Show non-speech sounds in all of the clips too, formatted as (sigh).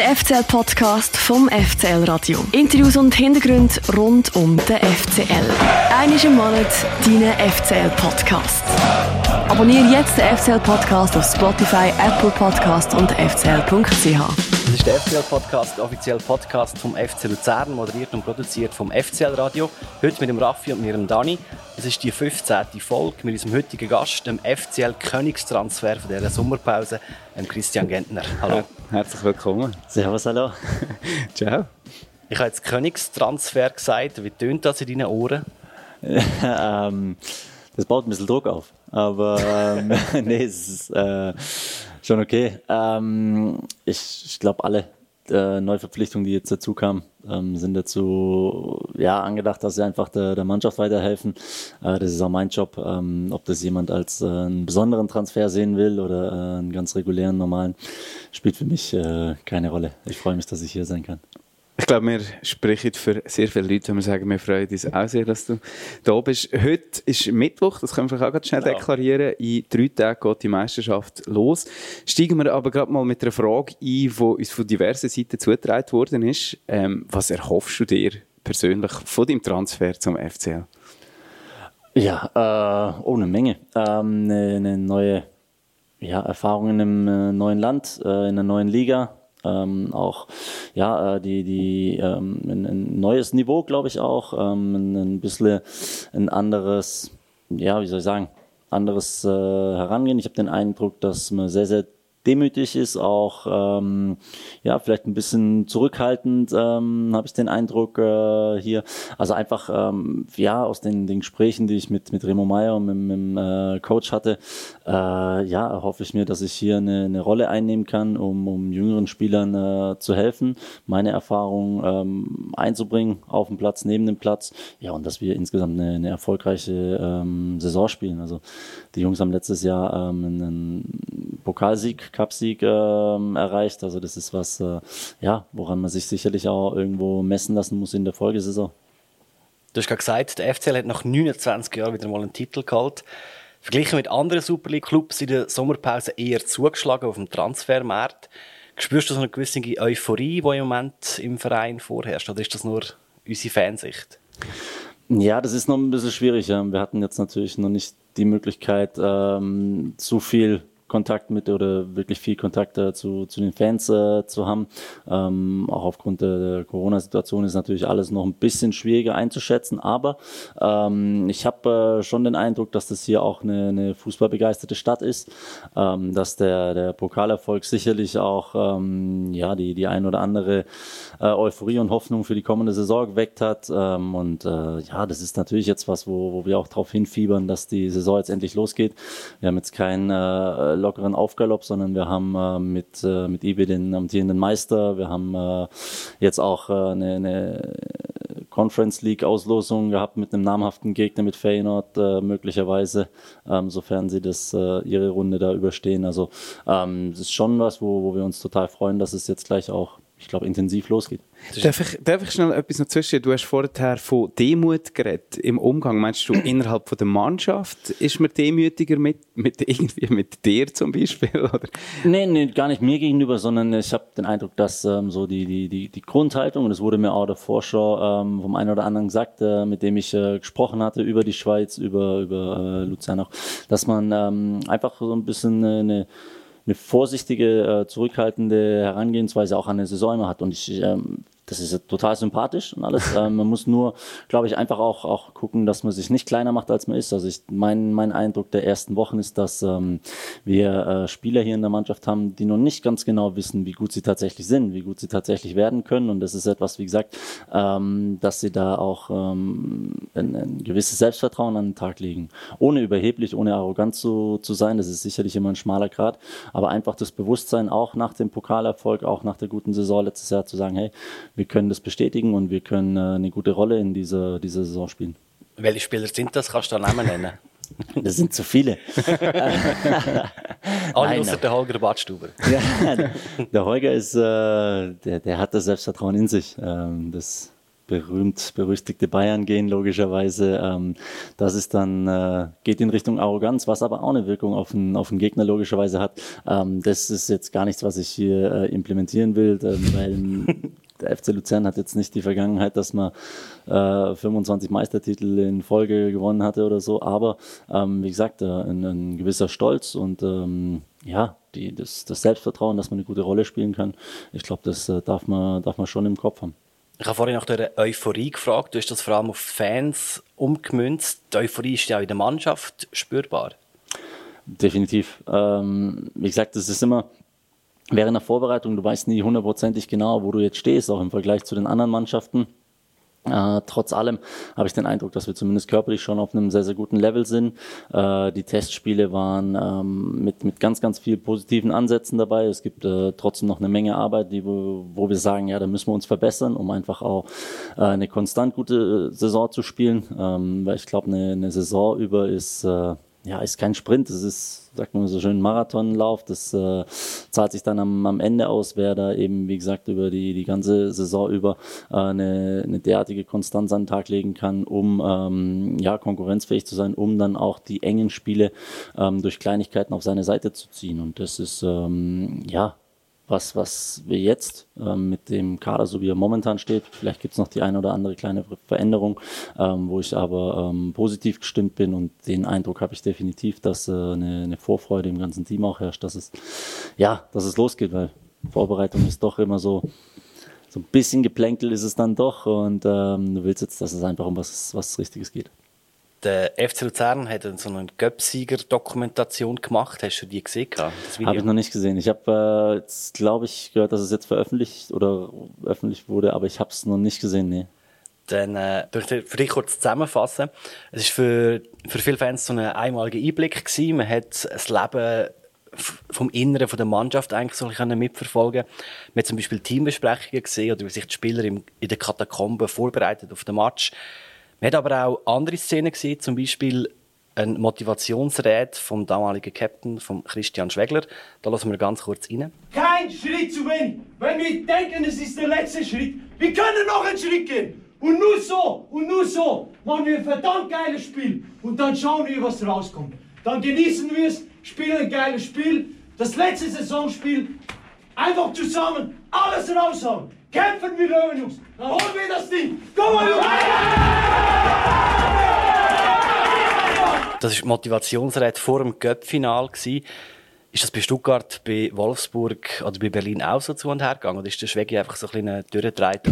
Der FCL-Podcast vom FCL Radio. Interviews und Hintergründe rund um den FCL. Einmal im Monat dein FCL-Podcast. Abonniere jetzt den FCL-Podcast auf Spotify, Apple Podcast und fcl.ch. Das ist der FCL-Podcast, der offizielle Podcast vom FC Luzern, moderiert und produziert vom FCL-Radio. Heute mit dem Raffi und mir, dem Dani. Es ist die 15. Folge mit unserem heutigen Gast, dem FCL-Königstransfer von dieser Sommerpause, dem Christian Gentner. Hallo. Herzlich willkommen. Servus, hallo. (laughs) Ciao. Ich habe jetzt Königstransfer gesagt. Wie tönt das in deinen Ohren? (laughs) ähm, das baut ein bisschen Druck auf. Aber ähm, (laughs) nee, es ist... Äh, Schon okay. Ähm, ich ich glaube, alle äh, Neuverpflichtungen, die jetzt dazu kamen, ähm, sind dazu ja, angedacht, dass sie einfach der, der Mannschaft weiterhelfen. Äh, das ist auch mein Job. Ähm, ob das jemand als äh, einen besonderen Transfer sehen will oder äh, einen ganz regulären, normalen, spielt für mich äh, keine Rolle. Ich freue mich, dass ich hier sein kann. Ich glaube, wir sprechen für sehr viele Leute, wenn wir sagen, wir freuen uns auch sehr, dass du da bist. Heute ist Mittwoch, das können wir auch ganz schnell deklarieren. In drei Tagen geht die Meisterschaft los. Steigen wir aber gerade mal mit einer Frage ein, die uns von diversen Seiten zugetragen worden ist. Ähm, was erhoffst du dir persönlich von deinem Transfer zum FCL? Ja, äh, oh, eine Menge. Ähm, eine, eine neue ja, Erfahrung in einem äh, neuen Land, äh, in einer neuen Liga ähm, auch ja äh, die die ähm, ein, ein neues Niveau glaube ich auch ähm, ein, ein bisschen ein anderes ja wie soll ich sagen anderes äh, herangehen. Ich habe den Eindruck dass man sehr sehr demütig ist, auch ähm, ja vielleicht ein bisschen zurückhaltend, ähm, habe ich den Eindruck äh, hier. Also einfach ähm, ja aus den, den Gesprächen, die ich mit mit Remo Meyer und mit, mit dem äh, Coach hatte, äh, ja hoffe ich mir, dass ich hier eine, eine Rolle einnehmen kann, um, um jüngeren Spielern äh, zu helfen, meine Erfahrungen ähm, einzubringen auf dem Platz, neben dem Platz, ja und dass wir insgesamt eine, eine erfolgreiche ähm, Saison spielen. Also die Jungs haben letztes Jahr ähm, einen Pokalsieg Cupsieg ähm, erreicht. Also das ist was, äh, ja, woran man sich sicherlich auch irgendwo messen lassen muss in der Folgesaison. Du hast gerade gesagt, der FCL hat nach 29 Jahren wieder mal einen Titel geholt. Verglichen mit anderen Super League-Clubs in der Sommerpause eher zugeschlagen auf dem Transfermarkt. Spürst du so eine gewisse Euphorie, die im Moment im Verein vorherrscht? Oder ist das nur unsere Fansicht? Ja, das ist noch ein bisschen schwierig. Wir hatten jetzt natürlich noch nicht die Möglichkeit, ähm, zu viel Kontakt mit oder wirklich viel Kontakt äh, zu, zu den Fans äh, zu haben. Ähm, auch aufgrund der, Corona-Situation ist natürlich alles noch ein bisschen schwieriger einzuschätzen, aber ähm, ich habe äh, schon den Eindruck, dass das hier auch eine, eine fußballbegeisterte Stadt ist, ähm, dass der, der Pokalerfolg sicherlich auch ähm, ja, die, die ein oder andere äh, Euphorie und Hoffnung für die kommende Saison geweckt hat. Ähm, und äh, ja, das ist natürlich jetzt was, wo, wo wir auch darauf hinfiebern, dass die Saison jetzt endlich losgeht. Wir haben jetzt keinen äh, lockeren Aufgalopp, sondern wir haben äh, mit, äh, mit IB den amtierenden Meister. Wir haben äh, jetzt auch äh, eine, eine Conference League Auslosung gehabt mit einem namhaften Gegner mit Feyenoord äh, möglicherweise, ähm, sofern sie das äh, ihre Runde da überstehen. Also ähm, es ist schon was, wo, wo wir uns total freuen, dass es jetzt gleich auch ich glaube, intensiv losgeht. Darf ich, darf ich schnell etwas noch zwischen? Du hast vorher von Demut geredet. Im Umgang, meinst du, innerhalb von der Mannschaft ist man demütiger mit, mit, irgendwie mit dir zum Beispiel? Oder? Nee, nee, gar nicht mir gegenüber, sondern ich habe den Eindruck, dass ähm, so die, die, die, die Grundhaltung, und das wurde mir auch davor schon ähm, vom einen oder anderen gesagt, äh, mit dem ich äh, gesprochen hatte über die Schweiz, über, über äh, Luzern auch, dass man ähm, einfach so ein bisschen äh, eine eine vorsichtige, äh, zurückhaltende Herangehensweise auch an eine Saison immer hat. Und ich ähm, das ist total sympathisch und alles. (laughs) Ähm, man muss nur, glaube ich, einfach auch, auch gucken, dass man sich nicht kleiner macht, als man ist. Also ich, mein, mein Eindruck der ersten Wochen ist, dass ähm, wir äh, Spieler hier in der Mannschaft haben, die noch nicht ganz genau wissen, wie gut sie tatsächlich sind, wie gut sie tatsächlich werden können. Und das ist etwas, wie gesagt, ähm, dass sie da auch ähm, ein, ein gewisses Selbstvertrauen an den Tag legen. Ohne überheblich, ohne arrogant zu, zu sein. Das ist sicherlich immer ein schmaler Grad. Aber einfach das Bewusstsein, auch nach dem Pokalerfolg, auch nach der guten Saison letztes Jahr zu sagen, hey, wir können das bestätigen und wir können äh, eine gute Rolle in dieser, dieser Saison spielen. Welche Spieler sind das? Kannst du da Namen nennen? (laughs) Das sind zu viele. (laughs) Alle außer der Holger Badstuber. (laughs) ja, der Holger ist, äh, der, der hat das Selbstvertrauen in sich. Ähm, das berühmt berüchtigte Bayern gehen, logischerweise. Ähm, das ist dann, äh, geht in Richtung Arroganz, was aber auch eine Wirkung auf den, auf den Gegner logischerweise hat. Ähm, das ist jetzt gar nichts, was ich hier äh, implementieren will, äh, weil der FC Luzern hat jetzt nicht die Vergangenheit, dass man äh, 25 Meistertitel in Folge gewonnen hatte oder so, aber ähm, wie gesagt, äh, ein, ein, gewisser Stolz und ähm, ja, die, das, das, Selbstvertrauen, dass man eine gute Rolle spielen kann, ich glaube, das äh, darf, man, darf man schon im Kopf haben. Ich habe vorhin nach der Euphorie gefragt. Du hast das vor allem auf Fans umgemünzt. Die Euphorie ist ja auch in der Mannschaft spürbar. Definitiv. Ähm, wie gesagt, das ist immer während der Vorbereitung, du weißt nie hundertprozentig genau, wo du jetzt stehst, auch im Vergleich zu den anderen Mannschaften. Äh, trotz allem habe ich den Eindruck, dass wir zumindest körperlich schon auf einem sehr, sehr guten Level sind. Äh, die Testspiele waren ähm, mit, mit ganz, ganz viel positiven Ansätzen dabei. Es gibt äh, trotzdem noch eine Menge Arbeit, die, wo, wo wir sagen, ja, da müssen wir uns verbessern, um einfach auch äh, eine konstant gute Saison zu spielen. Ähm, weil ich glaube, eine, eine Saison über ist äh, ja, ist kein Sprint, es ist, sagt man so schön, Marathonlauf. Das äh, zahlt sich dann am, am Ende aus, wer da eben, wie gesagt, über die, die ganze Saison über äh, eine, eine derartige Konstanz an den Tag legen kann, um ähm, ja, konkurrenzfähig zu sein, um dann auch die engen Spiele ähm, durch Kleinigkeiten auf seine Seite zu ziehen. Und das ist, ähm, ja, was, was wir jetzt ähm, mit dem Kader, so wie er momentan steht, vielleicht gibt es noch die eine oder andere kleine Veränderung, ähm, wo ich aber ähm, positiv gestimmt bin und den Eindruck habe ich definitiv, dass äh, eine, eine, Vorfreude im ganzen Team auch herrscht, dass es, ja, dass es losgeht, weil Vorbereitung ist doch immer so, so ein bisschen geplänkel ist es dann doch und ähm, du willst jetzt, dass es einfach um was, was Richtiges geht. Der FC Luzern hat so eine Göpsieger-Dokumentation gemacht. Hast du die gesehen? Habe ich noch nicht gesehen. Ich habe, äh, jetzt glaube ich, gehört, dass es jetzt veröffentlicht oder öffentlich wurde, aber ich habe es noch nicht gesehen. Nee. Dann äh, für dich kurz zusammenfassen. Es war für, für viele Fans so ein einmaliger Einblick gewesen. Man hat das Leben vom Inneren von der Mannschaft eigentlich so ein mitverfolgen. Man hat zum Beispiel Teambesprechungen gesehen oder wie sich die Spieler in den Katakomben vorbereitet auf den Match. Man hat aber auch andere Szenen gesehen, zum Beispiel ein Motivationsrät vom damaligen Captain, von Christian Schwegler. Da lassen wir ganz kurz rein. Kein Schritt zu wenig. Wenn wir denken, es ist der letzte Schritt, wir können noch einen Schritt gehen. Und nur so, und nur so machen wir ein verdammt geiles Spiel. Und dann schauen wir, was rauskommt. Dann genießen wir es, spielen ein geiles Spiel. Das letzte Saisonspiel. Einfach zusammen alles raushauen. Kämpfen wie Löwen, Jungs. Dann holen wir das Ding. Komm mal, Jungs. Das war Motivationsrede vor dem Göpp-Final. Ist das bei Stuttgart, bei Wolfsburg oder bei Berlin auch so zu und her gegangen? Oder ist der Schwegi einfach so ein bisschen durchgedreht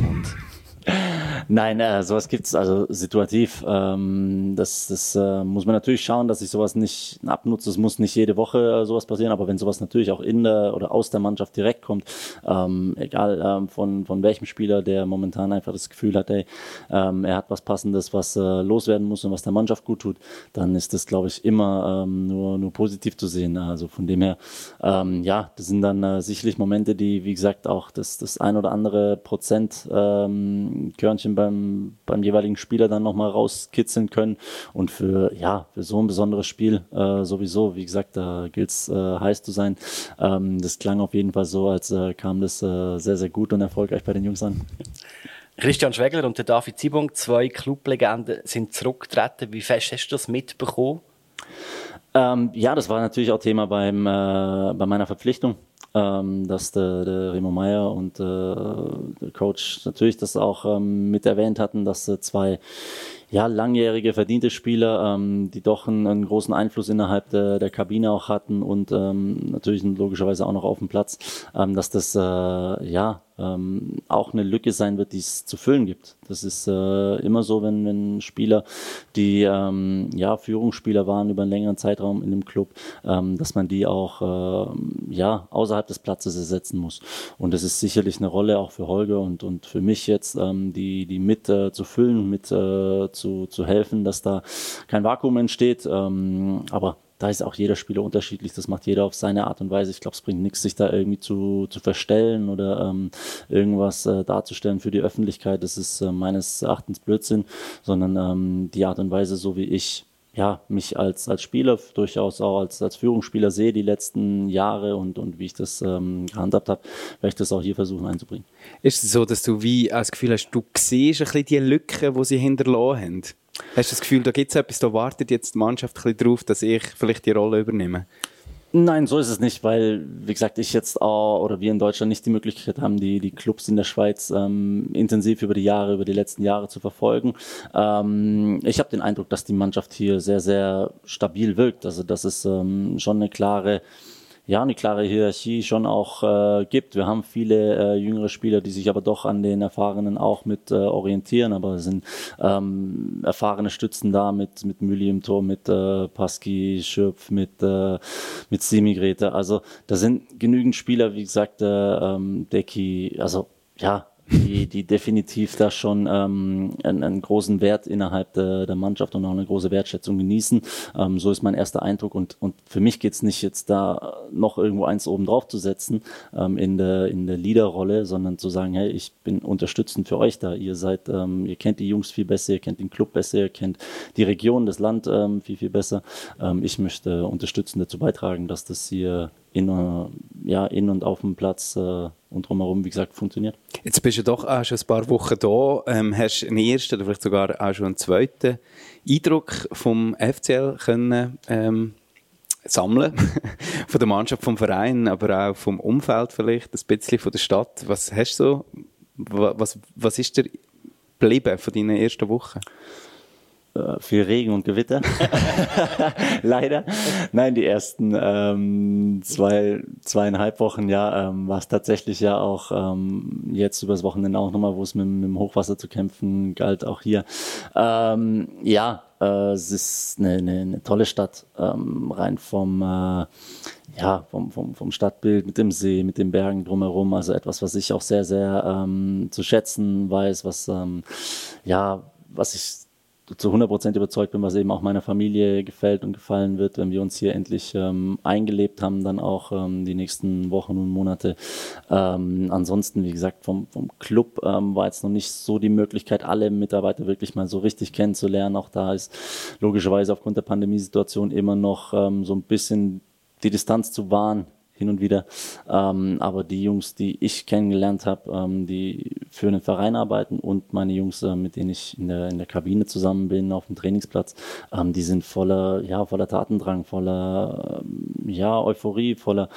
Nein, äh, sowas gibt's also situativ. Ähm, das das äh, muss man natürlich schauen, dass ich sowas nicht abnutze. Es muss nicht jede Woche äh, sowas passieren, aber wenn sowas natürlich auch in der oder aus der Mannschaft direkt kommt, ähm, egal ähm, von, von welchem Spieler, der momentan einfach das Gefühl hat, ey, ähm, er hat was Passendes, was äh, loswerden muss und was der Mannschaft gut tut, dann ist das, glaube ich, immer ähm, nur, nur positiv zu sehen. Also von dem her, ähm, ja, das sind dann äh, sicherlich Momente, die, wie gesagt, auch das, das ein oder andere Prozent ähm, Körnchen beim, beim jeweiligen Spieler dann nochmal rauskitzeln können. Und für, ja, für so ein besonderes Spiel äh, sowieso, wie gesagt, da gilt es äh, heiß zu sein. Ähm, das klang auf jeden Fall so, als äh, kam das äh, sehr, sehr gut und erfolgreich bei den Jungs an. Christian Schwegler und der David Zibung, zwei Clublegenden, sind zurückgetreten. Wie fest hast du das mitbekommen? Ähm, ja, das war natürlich auch Thema beim, äh, bei meiner Verpflichtung ähm, dass der, der Remo Meyer und äh, der Coach natürlich das auch ähm, mit erwähnt hatten, dass äh, zwei ja, langjährige, verdiente Spieler, ähm, die doch einen, einen, großen Einfluss innerhalb der, der Kabine auch hatten und ähm, natürlich logischerweise auch noch auf dem Platz, ähm, dass das äh, ja ähm, auch eine Lücke sein wird, die es zu füllen gibt. Das ist äh, immer so, wenn, wenn Spieler, die ähm, ja Führungsspieler waren über einen längeren Zeitraum in dem Club, ähm, dass man die auch äh, ja außerhalb des Platzes ersetzen muss. Und das ist sicherlich eine Rolle auch für Holger und, und für mich jetzt, ähm, die, die mit äh, zu füllen, mit äh, zu, zu helfen, dass da kein Vakuum entsteht. Ähm, aber da ist auch jeder Spieler unterschiedlich. Das macht jeder auf seine Art und Weise. Ich glaube, es bringt nichts, sich da irgendwie zu, zu verstellen oder ähm, irgendwas äh, darzustellen für die Öffentlichkeit. Das ist äh, meines Erachtens Blödsinn, sondern ähm, die Art und Weise, so wie ich ja, mich als, als Spieler, durchaus auch als, als Führungsspieler sehe die letzten Jahre und, und wie ich das ähm, gehandhabt habe, werde ich das auch hier versuchen einzubringen. Ist es so, dass du wie das Gefühl hast, du siehst ein bisschen die Lücken, die sie hinterlassen haben? Hast du das Gefühl, da gibt es etwas, da wartet jetzt die Mannschaft ein bisschen drauf, dass ich vielleicht die Rolle übernehme? Nein, so ist es nicht, weil, wie gesagt, ich jetzt auch, oder wir in Deutschland nicht die Möglichkeit haben, die, die Clubs in der Schweiz ähm, intensiv über die Jahre, über die letzten Jahre zu verfolgen. Ähm, ich habe den Eindruck, dass die Mannschaft hier sehr, sehr stabil wirkt. Also das ist ähm, schon eine klare ja, eine klare Hierarchie schon auch äh, gibt. Wir haben viele äh, jüngere Spieler, die sich aber doch an den Erfahrenen auch mit äh, orientieren, aber es sind ähm, erfahrene Stützen da mit, mit Müli im Tor, mit äh, Paski, Schöpf, mit, äh, mit Semigrete. Also da sind genügend Spieler, wie gesagt, äh, ähm, Deki, also ja, die, die definitiv da schon ähm, einen, einen großen Wert innerhalb der, der Mannschaft und auch eine große Wertschätzung genießen. Ähm, so ist mein erster Eindruck und, und für mich geht's nicht jetzt da noch irgendwo eins oben drauf zu setzen ähm, in der, in der Leaderrolle, sondern zu sagen, hey, ich bin unterstützend für euch da. Ihr seid, ähm, ihr kennt die Jungs viel besser, ihr kennt den Club besser, ihr kennt die Region, das Land ähm, viel, viel besser. Ähm, ich möchte unterstützend dazu beitragen, dass das hier in, äh, ja, in und auf dem Platz äh, und drumherum, wie gesagt, funktioniert. Jetzt bist du doch auch schon ein paar Wochen da, ähm, hast einen ersten oder vielleicht sogar auch schon einen zweiten Eindruck vom FCL können ähm, sammeln, (laughs) von der Mannschaft, vom Verein, aber auch vom Umfeld vielleicht, ein bisschen von der Stadt. Was hast du so, was, was ist dir geblieben von deinen ersten Wochen? Äh, viel Regen und Gewitter. (laughs) Leider. Nein, die ersten ähm, zwei, zweieinhalb Wochen, ja, ähm, war es tatsächlich ja auch ähm, jetzt übers Wochenende auch nochmal, wo es mit, mit dem Hochwasser zu kämpfen galt, auch hier. Ähm, ja, äh, es ist eine, eine, eine tolle Stadt, ähm, rein vom, äh, ja, vom, vom, vom Stadtbild mit dem See, mit den Bergen drumherum. Also etwas, was ich auch sehr, sehr ähm, zu schätzen weiß, was, ähm, ja, was ich zu 100% überzeugt bin, was eben auch meiner Familie gefällt und gefallen wird, wenn wir uns hier endlich ähm, eingelebt haben, dann auch ähm, die nächsten Wochen und Monate. Ähm, ansonsten, wie gesagt, vom, vom Club ähm, war jetzt noch nicht so die Möglichkeit, alle Mitarbeiter wirklich mal so richtig kennenzulernen. Auch da ist logischerweise aufgrund der Pandemiesituation immer noch ähm, so ein bisschen die Distanz zu wahren hin und wieder. Ähm, aber die Jungs, die ich kennengelernt habe, ähm, die für einen Verein arbeiten und meine Jungs, äh, mit denen ich in der, in der Kabine zusammen bin, auf dem Trainingsplatz, ähm, die sind voller, ja, voller Tatendrang, voller, ähm, ja, Euphorie, voller,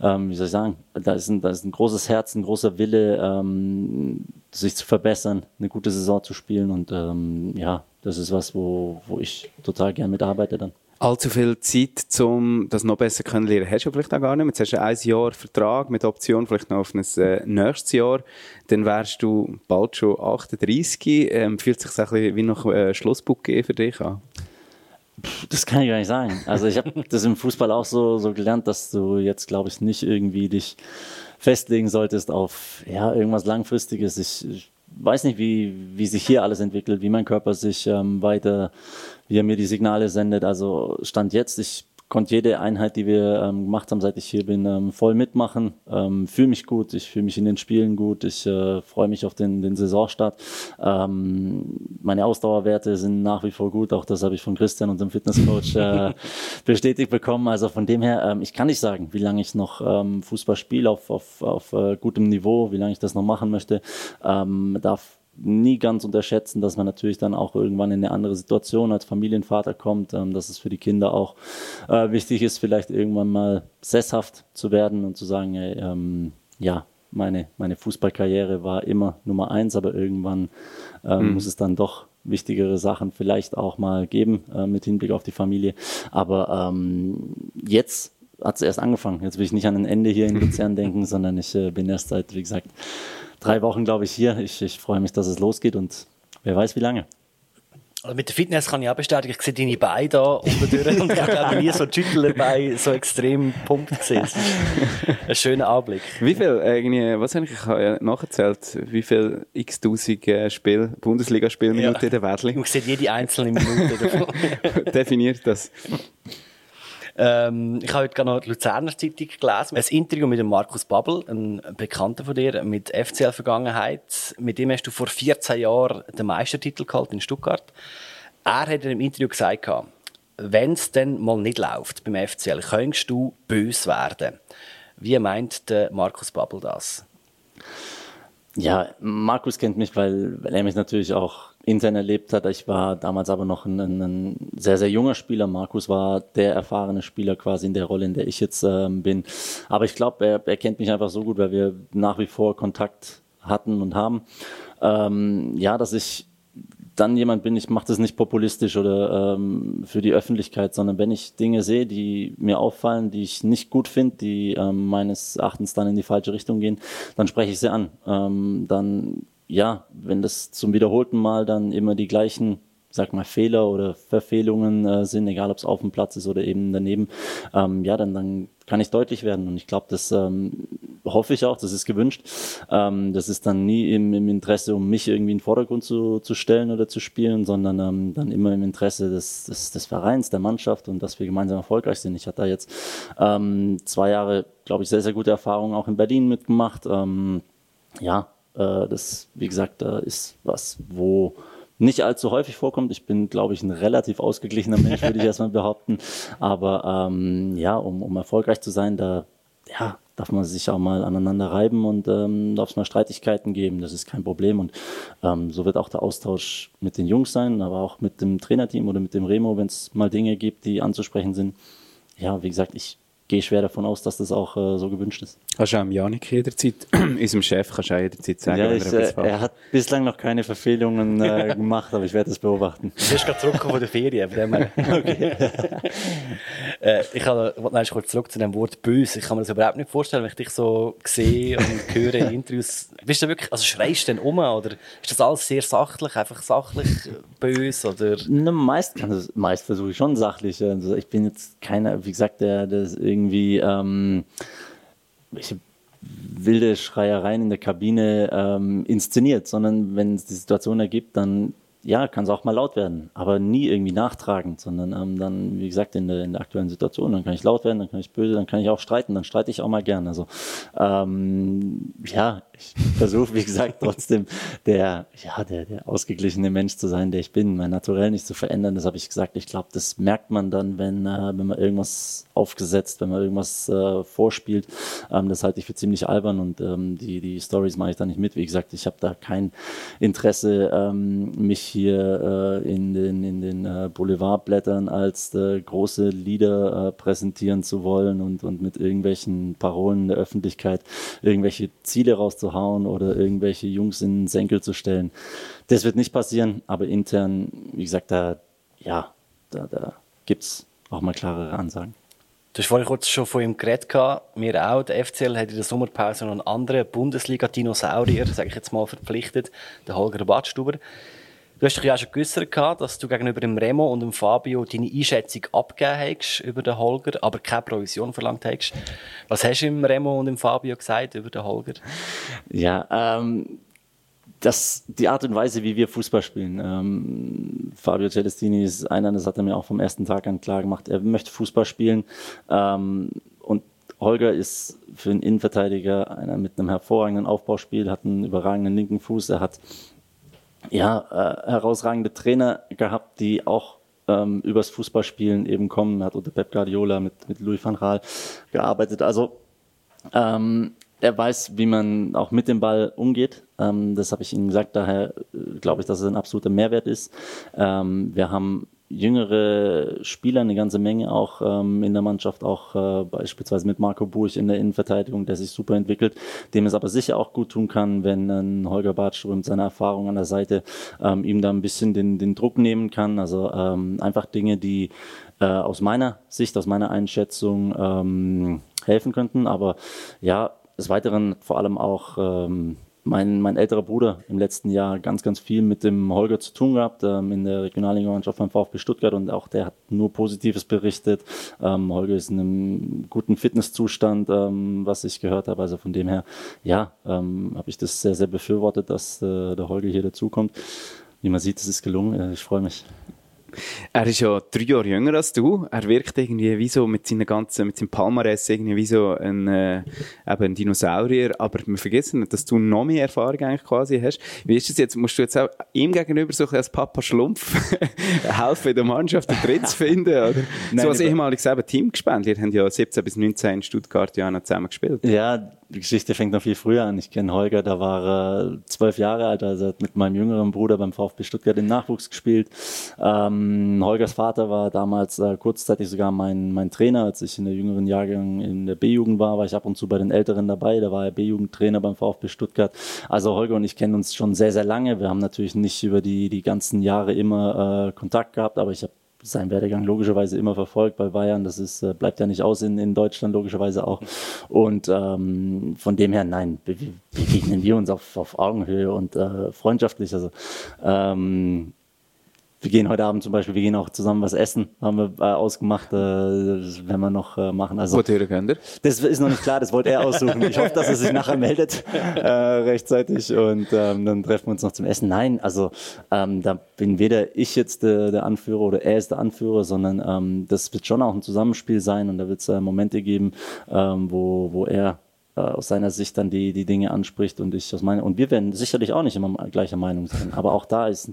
ähm, wie soll ich sagen, da ist ein, da ist ein großes Herz, ein großer Wille, ähm, sich zu verbessern, eine gute Saison zu spielen und ja, das ist was, wo, wo ich total gern mitarbeite dann allzu viel Zeit, um das noch besser können lernen, hast du vielleicht auch gar nicht. Jetzt hast du ein Jahr Vertrag mit Option vielleicht noch auf ein äh, nächstes Jahr. Dann wärst du bald schon 38. Ähm, fühlt sich das ein bisschen wie noch äh, Schlussbuch für dich an? Das kann ich gar nicht sagen. Also ich habe das im Fußball auch so, so gelernt, dass du jetzt, glaube ich, nicht irgendwie dich festlegen solltest auf ja, irgendwas Langfristiges. Ich, ich weiß nicht, wie, wie sich hier alles entwickelt, wie mein Körper sich ähm, weiter wie er mir die Signale sendet. Also Stand jetzt, ich konnte jede Einheit, die wir ähm, gemacht haben, seit ich hier bin, ähm, voll mitmachen. Ähm, fühle mich gut, ich fühle mich in den Spielen gut, ich äh, freue mich auf den, den Saisonstart. Ähm, meine Ausdauerwerte sind nach wie vor gut, auch das habe ich von Christian, unserem Fitnesscoach, äh, (laughs) bestätigt bekommen. Also von dem her, ähm, ich kann nicht sagen, wie lange ich noch ähm, Fußball spiele auf, auf, auf äh, gutem Niveau, wie lange ich das noch machen möchte. Darf nie ganz unterschätzen, dass man natürlich dann auch irgendwann in eine andere Situation als Familienvater kommt, ähm, dass es für die Kinder auch äh, wichtig ist, vielleicht irgendwann mal sesshaft zu werden und zu sagen, ey, ähm, ja, meine, meine Fußballkarriere war immer Nummer eins, aber irgendwann äh, mhm. muss es dann doch wichtigere Sachen vielleicht auch mal geben äh, mit Hinblick auf die Familie. Aber ähm, jetzt hat es erst angefangen. Jetzt will ich nicht an ein Ende hier in Luzern (laughs) denken, sondern ich äh, bin erst seit, wie gesagt, drei Wochen, glaube ich, hier. Ich, ich freue mich, dass es losgeht und wer weiß, wie lange. Also mit der Fitness kann ich auch bestätigen, ich sehe deine Beine da unten durch und ich habe nie so Schüttelbein so extrem pumpt gesehen. Ein schöner Anblick. Wie viel, irgendwie, was habe ich, habe nachgezählt, wie viel x-tausend äh, Spiel, Bundesliga-Spielminuten ja. in der Wedli? Man sieht jede einzelne Minute davon. (laughs) Definiert das. Ähm, ich habe heute gerade noch die Luzerner Zeitung gelesen. Ein Interview mit dem Markus Babbel, ein Bekannter von dir, mit FCL-Vergangenheit. Mit dem hast du vor 14 Jahren den Meistertitel gehalten in Stuttgart. Er hat in einem Interview gesagt, wenn es dann mal nicht läuft beim FCL, könntest du böse werden. Wie meint der Markus Babbel das? Ja, Markus kennt mich, weil, weil er mich natürlich auch intern erlebt hat. Ich war damals aber noch ein, ein, sehr, sehr junger Spieler. Markus war der erfahrene Spieler quasi in der Rolle, in der ich jetzt ähm, bin. Aber ich glaube, er, er kennt mich einfach so gut, weil wir nach wie vor Kontakt hatten und haben. Ähm, ja, dass ich dann jemand bin, ich mache das nicht populistisch oder ähm, für die Öffentlichkeit, sondern wenn ich Dinge sehe, die mir auffallen, die ich nicht gut finde, die ähm, meines Erachtens dann in die falsche Richtung gehen, dann spreche ich sie an. Ähm, dann, ja, wenn das zum wiederholten Mal dann immer die gleichen sag mal, Fehler oder Verfehlungen äh, sind, egal ob es auf dem Platz ist oder eben daneben, ähm, ja, dann, dann kann ich deutlich werden. Und ich glaube, das ähm, hoffe ich auch, das ist gewünscht. Ähm, das ist dann nie im, im Interesse, um mich irgendwie in den Vordergrund zu, zu stellen oder zu spielen, sondern ähm, dann immer im Interesse des, des, des Vereins, der Mannschaft und dass wir gemeinsam erfolgreich sind. Ich hatte da jetzt ähm, zwei Jahre, glaube ich, sehr, sehr gute Erfahrungen auch in Berlin mitgemacht. Ähm, ja, das, wie gesagt, äh, ist was, wo nicht allzu häufig vorkommt. Ich bin, glaube ich, ein relativ ausgeglichener Mensch, würde ich (laughs) erstmal behaupten. Aber ähm, ja, um, um erfolgreich zu sein, da ja, darf man sich auch mal aneinander reiben und ähm, darf es mal Streitigkeiten geben. Das ist kein Problem. Und ähm, so wird auch der Austausch mit den Jungs sein, aber auch mit dem Trainerteam oder mit dem Remo, wenn es mal Dinge gibt, die anzusprechen sind. Ja, wie gesagt, ich gehe schwer davon aus, dass das auch äh, so gewünscht ist. Kannst du auch Janik jederzeit, (clears throat) unserem Chef, kannst du auch jederzeit sagen, ja, ich, er, äh, er hat bislang noch keine Verfehlungen äh, (laughs) gemacht, aber ich werde das beobachten. Du bist gerade zurückgekommen von der Ferien, von dem (laughs) okay. (laughs) äh, Ich kann noch kurz zurück zu dem Wort böse. Ich kann mir das überhaupt nicht vorstellen, wenn ich dich so sehe und höre in Interviews. Bist du wirklich, also schreist du denn um oder ist das alles sehr sachlich, einfach sachlich böse oder? Ne, meist, meist versuche ich schon sachlich. Also ich bin jetzt keiner, wie gesagt, der, der irgendwie ähm, wilde Schreiereien in der Kabine ähm, inszeniert, sondern wenn es die Situation ergibt, dann ja, kann es auch mal laut werden, aber nie irgendwie nachtragend, sondern ähm, dann, wie gesagt, in der, in der aktuellen Situation, dann kann ich laut werden, dann kann ich böse, dann kann ich auch streiten, dann streite ich auch mal gern. Also ähm, ja, ich versuche, wie gesagt, trotzdem der, ja, der, der ausgeglichene Mensch zu sein, der ich bin, mein Naturell nicht zu verändern. Das habe ich gesagt. Ich glaube, das merkt man dann, wenn, äh, wenn man irgendwas aufgesetzt, wenn man irgendwas äh, vorspielt. Ähm, das halte ich für ziemlich albern und ähm, die, die Stories mache ich da nicht mit. Wie gesagt, ich habe da kein Interesse, ähm, mich hier äh, in den, in den äh, Boulevardblättern als äh, große Leader äh, präsentieren zu wollen und, und mit irgendwelchen Parolen der Öffentlichkeit irgendwelche Ziele rauszuholen rauszuhauen oder irgendwelche Jungs in den Senkel zu stellen. Das wird nicht passieren, aber intern, wie gesagt, da, ja, da, da gibt es auch mal klarere Ansagen. Du hast vorhin kurz schon von ihm geredet, wir auch. Der FCL hat in der Sommerpause noch einen anderen Bundesliga-Dinosaurier, sage ich jetzt mal, verpflichtet, den Holger Badstuber. Du hast dich ja schon geäussert, dass du gegenüber dem Remo und dem Fabio deine Einschätzung abgegeben hast über den Holger, aber keine Provision verlangt hast. Was hast du dem Remo und dem Fabio gesagt über den Holger? Ja, ähm, das, die Art und Weise, wie wir Fußball spielen. Ähm, Fabio Celestini ist einer, das hat er mir auch vom ersten Tag an klar gemacht. Er möchte Fußball spielen. Ähm, und Holger ist für einen Innenverteidiger einer mit einem hervorragenden Aufbauspiel, hat einen überragenden linken Fuß. Er hat ja, äh, herausragende Trainer gehabt, die auch ähm, übers Fußballspielen eben kommen. Hat unter Pep Guardiola mit, mit Louis van Gaal gearbeitet. Also ähm, er weiß, wie man auch mit dem Ball umgeht. Ähm, das habe ich Ihnen gesagt. Daher äh, glaube ich, dass es ein absoluter Mehrwert ist. Ähm, wir haben jüngere Spieler, eine ganze Menge auch ähm, in der Mannschaft, auch äh, beispielsweise mit Marco Burch in der Innenverteidigung, der sich super entwickelt, dem es aber sicher auch gut tun kann, wenn ein Holger Bartstuhl mit seiner Erfahrung an der Seite ähm, ihm da ein bisschen den, den Druck nehmen kann. Also ähm, einfach Dinge, die äh, aus meiner Sicht, aus meiner Einschätzung ähm, helfen könnten. Aber ja, des Weiteren vor allem auch ähm, mein, mein älterer Bruder im letzten Jahr ganz, ganz viel mit dem Holger zu tun gehabt, ähm, in der Regionalliga-Mannschaft beim VfB Stuttgart und auch der hat nur Positives berichtet. Ähm, Holger ist in einem guten Fitnesszustand, ähm, was ich gehört habe. Also von dem her, ja, ähm, habe ich das sehr, sehr befürwortet, dass äh, der Holger hier dazukommt. Wie man sieht, es ist gelungen. Äh, ich freue mich. Er ist ja drei Jahre jünger als du. Er wirkt irgendwie wie so mit seinen ganzen, mit seinem Palmares irgendwie wie so ein, äh, eben ein Dinosaurier. Aber wir vergessen nicht, dass du noch mehr Erfahrung eigentlich quasi hast. Wie ist das jetzt? Musst du jetzt auch ihm gegenüber so als Papa Schlumpf (laughs) helfen, in der Mannschaft einen Tritt zu finden? Oder? Nein, so als ehemaliges eben Teamgespendler. Ihr habt ja 17 bis 19 in Stuttgart ja noch zusammen gespielt. Ja, die Geschichte fängt noch viel früher an. Ich kenne Holger, da war er zwölf Jahre alt, also hat mit meinem jüngeren Bruder beim VfB Stuttgart im Nachwuchs gespielt. Ähm, Holgers Vater war damals äh, kurzzeitig sogar mein, mein Trainer, als ich in der jüngeren Jahrgang in der B-Jugend war, war ich ab und zu bei den Älteren dabei. Da war er B-Jugendtrainer beim VfB Stuttgart. Also Holger und ich kennen uns schon sehr, sehr lange. Wir haben natürlich nicht über die, die ganzen Jahre immer äh, Kontakt gehabt, aber ich habe seinen Werdegang logischerweise immer verfolgt bei Bayern. Das ist, äh, bleibt ja nicht aus in, in Deutschland logischerweise auch. Und ähm, von dem her, nein, begegnen wir uns auf, auf Augenhöhe und äh, freundschaftlich. Also ähm, wir gehen heute Abend zum Beispiel, wir gehen auch zusammen was essen, haben wir äh, ausgemacht, äh, werden wir noch äh, machen. Also, das ist noch nicht klar, das wollte er aussuchen. Ich hoffe, dass er sich nachher meldet (laughs) äh, rechtzeitig und ähm, dann treffen wir uns noch zum Essen. Nein, also ähm, da bin weder ich jetzt der, der Anführer oder er ist der Anführer, sondern ähm, das wird schon auch ein Zusammenspiel sein und da wird es äh, Momente geben, ähm, wo, wo er äh, aus seiner Sicht dann die, die Dinge anspricht und ich aus meiner, und wir werden sicherlich auch nicht immer gleicher Meinung sein, aber auch da ist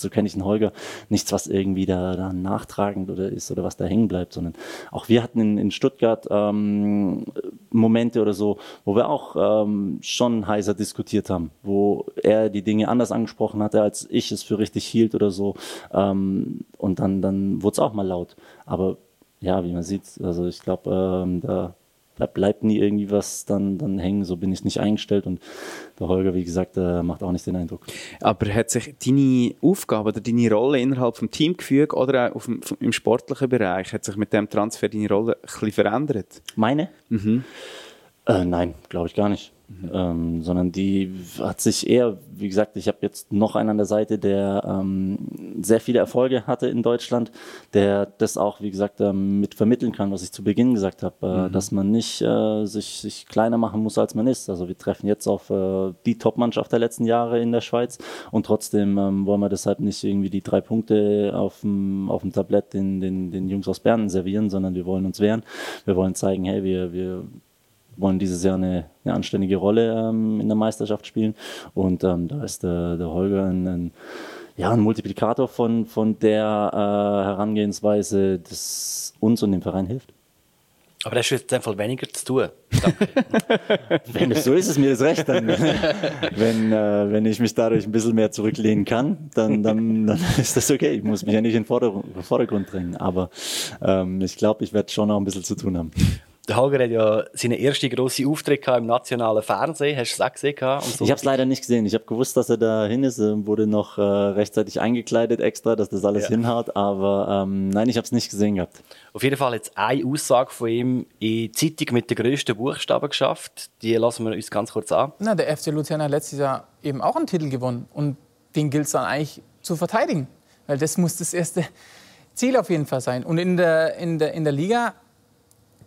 so kenne ich einen Holger, nichts, was irgendwie da, da nachtragend oder ist oder was da hängen bleibt, sondern auch wir hatten in, in Stuttgart ähm, Momente oder so, wo wir auch ähm, schon heißer diskutiert haben, wo er die Dinge anders angesprochen hatte, als ich es für richtig hielt oder so. Ähm, und dann, dann wurde es auch mal laut. Aber ja, wie man sieht, also ich glaube, ähm, da da bleibt nie irgendwie was dann, dann hängen, so bin ich nicht eingestellt und der Holger, wie gesagt, äh, macht auch nicht den Eindruck. Aber hat sich deine Aufgabe oder deine Rolle innerhalb vom Teamgefüge oder auch dem, im sportlichen Bereich, hat sich mit dem Transfer deine Rolle ein bisschen verändert? Meine? Mhm. Äh, nein, glaube ich gar nicht. Mhm. Ähm, sondern die hat sich eher, wie gesagt, ich habe jetzt noch einen an der Seite, der ähm, sehr viele Erfolge hatte in Deutschland, der das auch, wie gesagt, ähm, mit vermitteln kann, was ich zu Beginn gesagt habe, äh, mhm. dass man nicht äh, sich, sich kleiner machen muss, als man ist. Also wir treffen jetzt auf äh, die Top-Mannschaft der letzten Jahre in der Schweiz und trotzdem ähm, wollen wir deshalb nicht irgendwie die drei Punkte auf dem, auf dem Tablett den, den, den Jungs aus Bern servieren, sondern wir wollen uns wehren. Wir wollen zeigen, hey, wir, wir wollen dieses Jahr eine, eine anständige Rolle ähm, in der Meisterschaft spielen. Und ähm, da ist der, der Holger ein, ein, ja, ein Multiplikator von, von der äh, Herangehensweise, das uns und dem Verein hilft. Aber das ist jetzt einfach weniger zu tun. (laughs) wenn es so ist, ist mir das recht. Dann, (laughs) wenn, äh, wenn ich mich dadurch ein bisschen mehr zurücklehnen kann, dann, dann, dann (laughs) ist das okay. Ich muss mich ja nicht in den Vordergrund drängen. Aber ähm, ich glaube, ich werde schon noch ein bisschen zu tun haben. Der Holger hat ja seine erste grosse Auftritt im nationalen Fernsehen. Hast du es auch gesehen? So ich habe es leider nicht gesehen. Ich habe gewusst, dass er da hin ist. Wurde noch äh, rechtzeitig eingekleidet extra, dass das alles ja. hinhaut. Aber ähm, nein, ich habe es nicht gesehen gehabt. Auf jeden Fall jetzt eine Aussage von ihm in die Zeitung mit den grössten Buchstaben geschafft. Die lassen wir uns ganz kurz an. Na, der FC Luzern hat letztes Jahr eben auch einen Titel gewonnen. Und den gilt es dann eigentlich zu verteidigen. Weil das muss das erste Ziel auf jeden Fall sein. Und in der, in der, in der Liga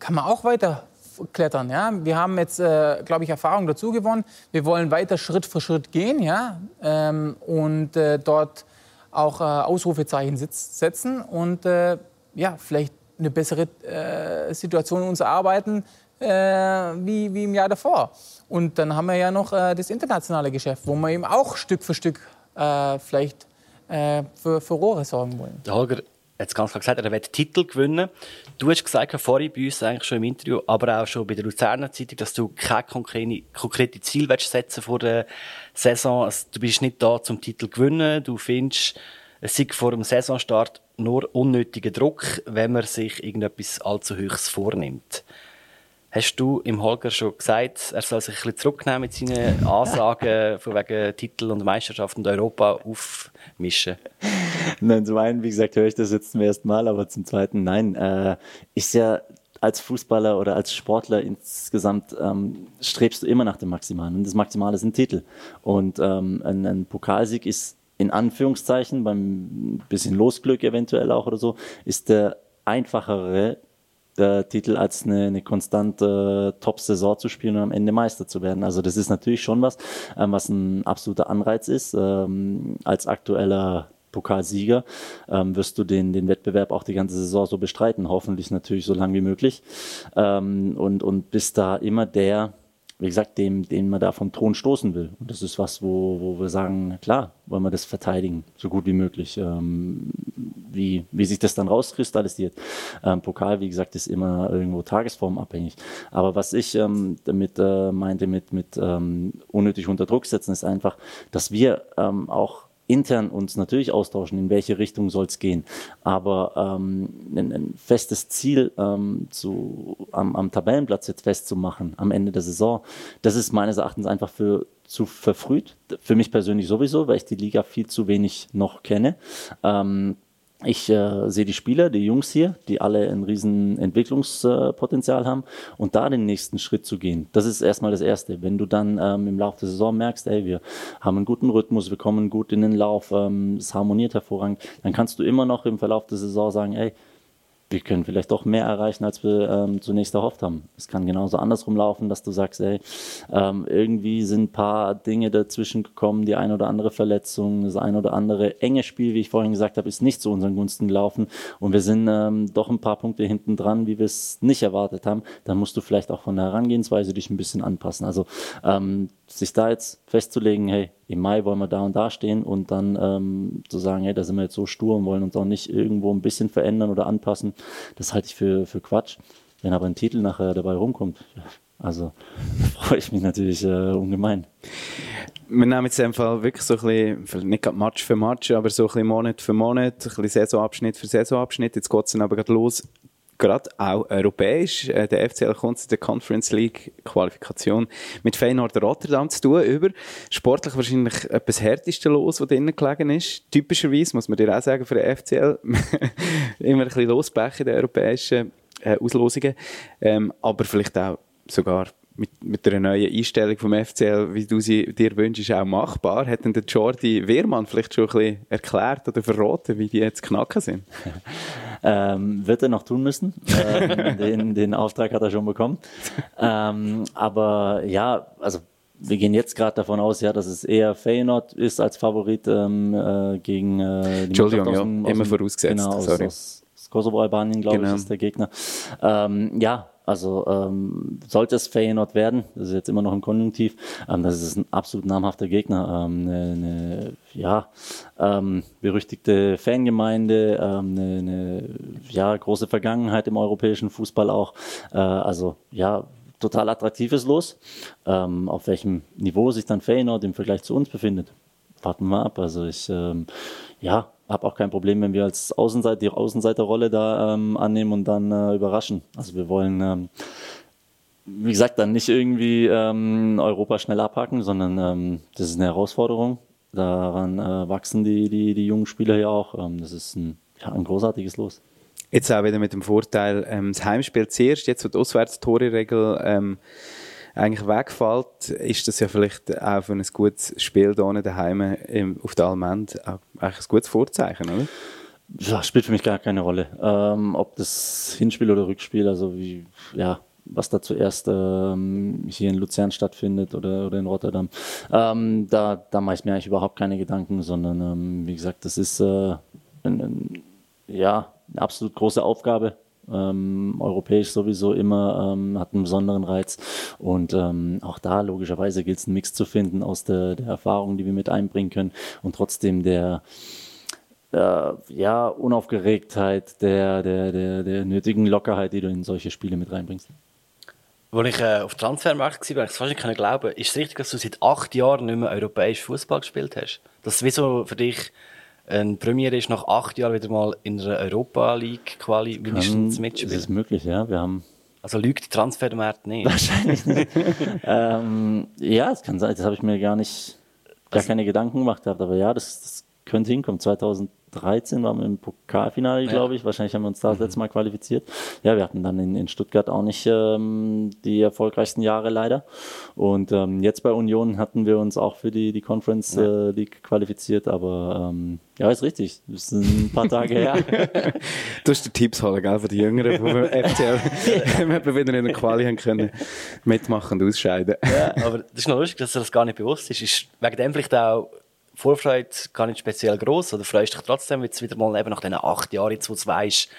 kann man auch weiter klettern. Ja? Wir haben jetzt, äh, glaube ich, Erfahrung dazu gewonnen. Wir wollen weiter Schritt für Schritt gehen ja? Ähm, und äh, dort auch äh, Ausrufezeichen setzen und äh, ja, vielleicht eine bessere äh, Situation uns erarbeiten äh, wie, wie im Jahr davor. Und dann haben wir ja noch das internationale Geschäft, wo wir eben auch Stück für Stück vielleicht für Furore sorgen wollen. Holger, jetzt ganz klar gesagt, er will Titel gewinnen. Du hast gesagt, vorhin bei uns eigentlich schon im Interview, aber auch schon bei der Luzerner Zeitung, dass du keine konkrete, konkrete Ziel setzen vor der Saison. Also, du bist nicht da zum Titel gewinnen. Du findest, es sei vor dem Saisonstart nur unnötiger Druck, wenn man sich irgendetwas allzu Höchstes vornimmt. Hast du im Holger schon gesagt, er soll sich ein bisschen zurücknehmen mit seinen Ansagen (laughs) von wegen Titel und Meisterschaft und Europa aufmischen? Nein, zum einen, wie gesagt, höre ich das jetzt zum ersten Mal, aber zum zweiten, nein, äh, ist ja als Fußballer oder als Sportler insgesamt ähm, strebst du immer nach dem Maximalen. Und das Maximale sind Titel. Und ähm, ein, ein Pokalsieg ist in Anführungszeichen, beim bisschen Losglück eventuell auch oder so, ist der einfachere der Titel als eine, eine konstante Top-Saison zu spielen und am Ende Meister zu werden. Also das ist natürlich schon was, ähm, was ein absoluter Anreiz ist. Ähm, als aktueller Pokalsieger, ähm, wirst du den, den Wettbewerb auch die ganze Saison so bestreiten. Hoffentlich natürlich so lange wie möglich. Ähm, und, und bist da immer der, wie gesagt, dem, den man da vom Thron stoßen will. Und das ist was, wo, wo wir sagen, klar, wollen wir das verteidigen, so gut wie möglich. Ähm, wie, wie sich das dann rauskristallisiert. Ähm, Pokal, wie gesagt, ist immer irgendwo tagesformabhängig. Aber was ich ähm, damit äh, meinte mit, mit ähm, unnötig unter Druck setzen, ist einfach, dass wir ähm, auch intern uns natürlich austauschen, in welche Richtung soll es gehen. Aber ähm, ein, ein, festes Ziel ähm, zu, am, am Tabellenplatz jetzt festzumachen, am Ende der Saison, das ist meines Erachtens einfach für zu verfrüht. Für mich persönlich sowieso, weil ich die Liga viel zu wenig noch kenne. Ähm, ich äh, sehe die Spieler, die Jungs hier, die alle ein riesen Entwicklungspotenzial haben und da den nächsten Schritt zu gehen. Das ist erstmal das Erste. Wenn du dann ähm, im Laufe der Saison merkst, ey, wir haben einen guten Rhythmus, wir kommen gut in den Lauf, ähm, es harmoniert hervorragend, dann kannst du immer noch im Verlauf der Saison sagen, ey, wir können vielleicht doch mehr erreichen, als wir ähm, zunächst erhofft haben. Es kann genauso andersrum laufen, dass du sagst, ey, ähm, irgendwie sind ein paar Dinge dazwischen gekommen, die ein oder andere Verletzung, das ein oder andere enge Spiel, wie ich vorhin gesagt habe, ist nicht zu unseren Gunsten gelaufen und wir sind ähm, doch ein paar Punkte hinten dran, wie wir es nicht erwartet haben. Dann musst du vielleicht auch von der Herangehensweise dich ein bisschen anpassen. Also ähm, sich da jetzt festzulegen, hey, im Mai wollen wir da und da stehen und dann ähm, zu sagen, hey, da sind wir jetzt so stur und wollen uns auch nicht irgendwo ein bisschen verändern oder anpassen, das halte ich für, für Quatsch. Wenn aber ein Titel nachher dabei rumkommt, also (laughs) freue ich mich natürlich äh, ungemein. Wir nehmen jetzt einfach wirklich so ein bisschen, nicht gerade Match für Match, aber so ein bisschen Monat für Monat, ein bisschen Saisonabschnitt für Saisonabschnitt. Jetzt geht es dann aber gerade los gerade auch europäisch. Äh, der FCL kommt zu der Conference League Qualifikation mit Feyenoord Rotterdam zu tun über. Sportlich wahrscheinlich etwas härteste Los, was drinnen gelegen ist. Typischerweise, muss man dir auch sagen, für den FCL (laughs) immer ein bisschen losbrechen in den europäischen äh, Auslosungen. Ähm, aber vielleicht auch sogar mit, mit einer neuen Einstellung vom FCL, wie du sie dir wünschst, auch machbar. Hat denn der Jordi Wehrmann vielleicht schon ein bisschen erklärt oder verraten, wie die jetzt knacken sind? (laughs) ähm, wird er noch tun müssen. Ähm, (laughs) den, den Auftrag hat er schon bekommen. Ähm, aber ja, also wir gehen jetzt gerade davon aus, ja, dass es eher Feyenoord ist als Favorit ähm, äh, gegen äh, die Entschuldigung, ja, dem, immer vorausgesetzt. Genau, aus, Sorry. aus, aus Kosovo-Albanien, glaube genau. ich, ist der Gegner. Ähm, ja, also ähm, sollte es Feyenoord werden, das ist jetzt immer noch im Konjunktiv, ähm, das ist ein absolut namhafter Gegner, ähm, eine, eine ja, ähm, berüchtigte Fangemeinde, ähm, eine, eine ja, große Vergangenheit im europäischen Fußball auch. Äh, also ja, total attraktives Los. Ähm, auf welchem Niveau sich dann Feyenoord im Vergleich zu uns befindet, warten wir ab. Also ich, ähm, ja, habe auch kein Problem, wenn wir als Außenseiter die Außenseiterrolle da ähm, annehmen und dann äh, überraschen. Also wir wollen, ähm, wie gesagt, dann nicht irgendwie ähm, Europa schnell abhaken, sondern ähm, das ist eine Herausforderung. Daran äh, wachsen die, die, die jungen Spieler ja auch. Ähm, das ist ein, ja, ein großartiges Los. Jetzt auch wieder mit dem Vorteil, ähm, das Heimspiel zuerst, jetzt wird die Auswärtstore-Regel ähm, eigentlich wegfällt, ist das ja vielleicht auch für ein gutes Spiel hier daheim im, auf der Almend eigentlich ein gutes Vorzeichen, oder? Ja, spielt für mich gar keine Rolle. Ähm, ob das Hinspiel oder Rückspiel, also wie, ja, was da zuerst ähm, hier in Luzern stattfindet oder, oder in Rotterdam. Ähm, da, da mache ich mir eigentlich überhaupt keine Gedanken, sondern ähm, wie gesagt, das ist äh, ein, ein, ja, eine absolut große Aufgabe, ähm, europäisch sowieso immer, ähm, hat einen besonderen Reiz. Und ähm, auch da logischerweise gilt es einen Mix zu finden aus der, der Erfahrung, die wir mit einbringen können und trotzdem der äh, ja, Unaufgeregtheit, der, der, der, der nötigen Lockerheit, die du in solche Spiele mit reinbringst. Als ich äh, auf Transfermarkt war, ich es fast nicht glauben, ist es richtig, dass du seit acht Jahren nicht mehr europäisch Fußball gespielt hast? Das ist wie so für dich ein Premiere ist nach acht Jahren wieder mal in der Europa League Quali mindestens mitspielen. Das ist möglich, ja. Wir haben also lügt Transfermarkt nicht. Wahrscheinlich nicht. (laughs) ähm, ja, das kann sein. Das habe ich mir gar nicht, gar also, keine Gedanken gemacht gehabt. Aber ja, das, das könnte hinkommen. 2000 13 waren wir im Pokalfinale, glaube ich. Wahrscheinlich haben wir uns da das letzte Mal qualifiziert. Ja, wir hatten dann in, in Stuttgart auch nicht ähm, die erfolgreichsten Jahre leider. Und ähm, jetzt bei Union hatten wir uns auch für die, die Conference ja. äh, League qualifiziert, aber ähm, ja, ist richtig. Das sind ein paar Tage her. (laughs) du hast die Tipps holen, gell, für die Jüngeren, wo wir (laughs) FCL (laughs) wir wieder in der Quali haben können mitmachen und ausscheiden. ja, aber das ist noch lustig, dass dir das gar nicht bewusst ist. Ist wegen dem vielleicht auch Vorfreude gar nicht speziell groß oder freust du dich trotzdem, jetzt wieder mal eben nach diesen acht Jahren, wo du weißt,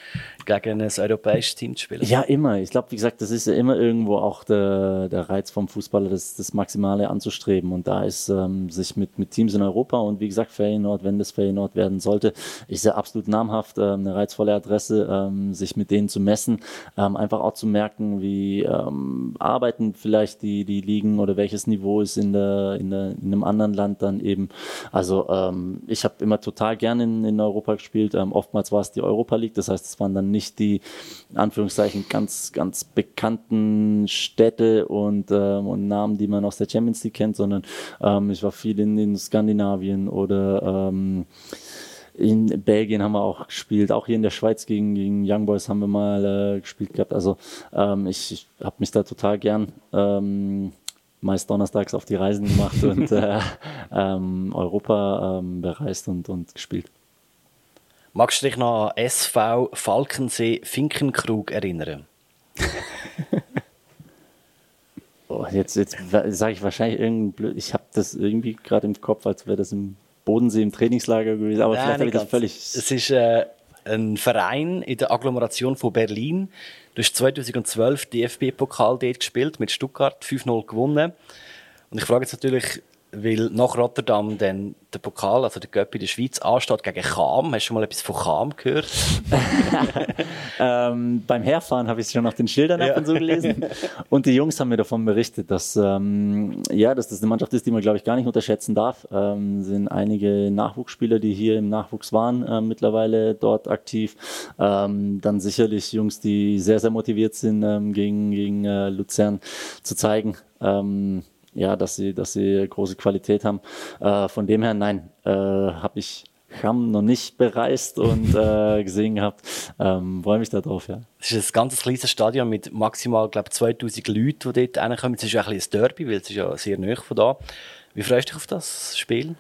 gegen ein europäisches Team zu spielen? Ja, immer. Ich glaube, wie gesagt, das ist ja immer irgendwo auch der, der Reiz vom Fußballer, das, das Maximale anzustreben. Und da ist ähm, sich mit, mit Teams in Europa und wie gesagt, Feyenoord, wenn das Feyenoord werden sollte, ist ja absolut namhaft, ähm, eine reizvolle Adresse, ähm, sich mit denen zu messen, ähm, einfach auch zu merken, wie ähm, arbeiten vielleicht die, die Ligen oder welches Niveau ist in, der, in, der, in einem anderen Land dann eben. Also ähm, ich habe immer total gerne in, in Europa gespielt. Ähm, oftmals war es die Europa League, das heißt, es waren dann nicht die, in Anführungszeichen, ganz, ganz bekannten Städte und, ähm, und Namen, die man aus der Champions League kennt, sondern ähm, ich war viel in, in Skandinavien oder ähm, in Belgien haben wir auch gespielt, auch hier in der Schweiz gegen, gegen Young Boys haben wir mal äh, gespielt gehabt. Also ähm, ich, ich habe mich da total gern ähm, meist donnerstags auf die Reisen gemacht (laughs) und äh, ähm, Europa ähm, bereist und, und gespielt. Magst du dich noch an SV Falkensee Finkenkrug erinnern? (laughs) oh, jetzt jetzt sage ich wahrscheinlich irgendein blöd. Ich habe das irgendwie gerade im Kopf, als wäre das im Bodensee im Trainingslager gewesen. Aber Nein, vielleicht habe ich das völlig. Es ist äh, ein Verein in der Agglomeration von Berlin. Du hast 2012 DFB-Pokal dort gespielt, mit Stuttgart 5-0 gewonnen. Und ich frage jetzt natürlich, weil nach Rotterdam dann der Pokal, also der Göppi der Schweiz, ansteht gegen Cham. Hast du schon mal etwas von Cham gehört? (laughs) (laughs) ähm, beim Herfahren habe ich es schon nach den Schildern ja. ab und so gelesen. (laughs) Und die Jungs haben mir davon berichtet, dass, ähm, ja, dass das eine Mannschaft ist, die man, glaube ich, gar nicht unterschätzen darf. Ähm, sind einige Nachwuchsspieler, die hier im Nachwuchs waren, äh, mittlerweile dort aktiv. Ähm, dann sicherlich Jungs, die sehr, sehr motiviert sind, ähm, gegen, gegen äh, Luzern zu zeigen. Ähm, ja, dass sie, dass sie große Qualität haben. Äh, von dem her, nein, äh, habe ich Cham noch nicht bereist und (laughs) äh, gesehen gehabt. Ähm, Freue mich darauf, ja. Es ist ein ganz kleines Stadion mit maximal, glaube 2000 Leuten, die dort reinkommen. Es ist ja ein, ein Derby, weil es ist ja sehr nah von da. Wie freust du dich auf das Spiel?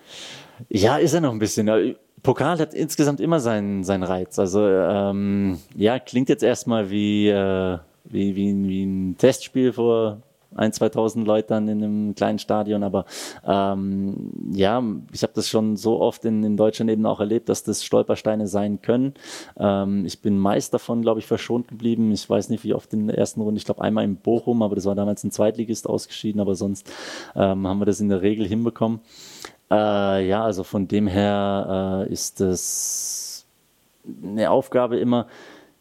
Ja, ist er noch ein bisschen. Pokal hat insgesamt immer seinen, seinen Reiz. Also ähm, ja, klingt jetzt erstmal wie, äh, wie, wie, wie ein Testspiel vor ein, 2000 Leuten in einem kleinen Stadion. Aber ähm, ja, ich habe das schon so oft in, in Deutschland eben auch erlebt, dass das Stolpersteine sein können. Ähm, ich bin meist davon, glaube ich, verschont geblieben. Ich weiß nicht, wie oft in der ersten Runde. Ich glaube einmal in Bochum, aber das war damals ein Zweitligist ausgeschieden. Aber sonst ähm, haben wir das in der Regel hinbekommen. Äh, ja, also von dem her äh, ist das eine Aufgabe immer,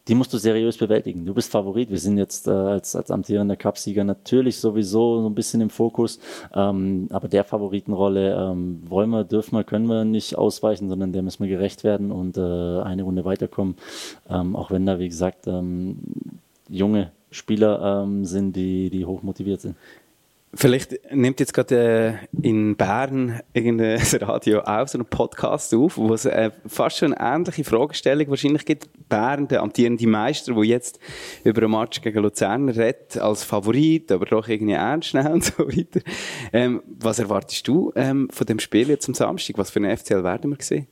die musst du seriös bewältigen. Du bist Favorit. Wir sind jetzt äh, als, als amtierender Cupsieger natürlich sowieso so ein bisschen im Fokus. Ähm, aber der Favoritenrolle ähm, wollen wir, dürfen wir, können wir nicht ausweichen, sondern der müssen wir gerecht werden und äh, eine Runde weiterkommen. Ähm, auch wenn da, wie gesagt, ähm, junge Spieler ähm, sind, die, die hoch sind. Vielleicht nimmt jetzt gerade äh, in Bern irgendein (laughs) Radio auch so einen Podcast auf, wo es äh, fast schon eine ähnliche Fragestellung wahrscheinlich gibt. Bern, der amtierende Meister, der jetzt über einen Match gegen Luzern redet, als Favorit, aber doch irgendwie ernst (laughs) nehmen und so weiter. Ähm, was erwartest du ähm, von dem Spiel jetzt am Samstag? Was für eine FCL werden wir sehen?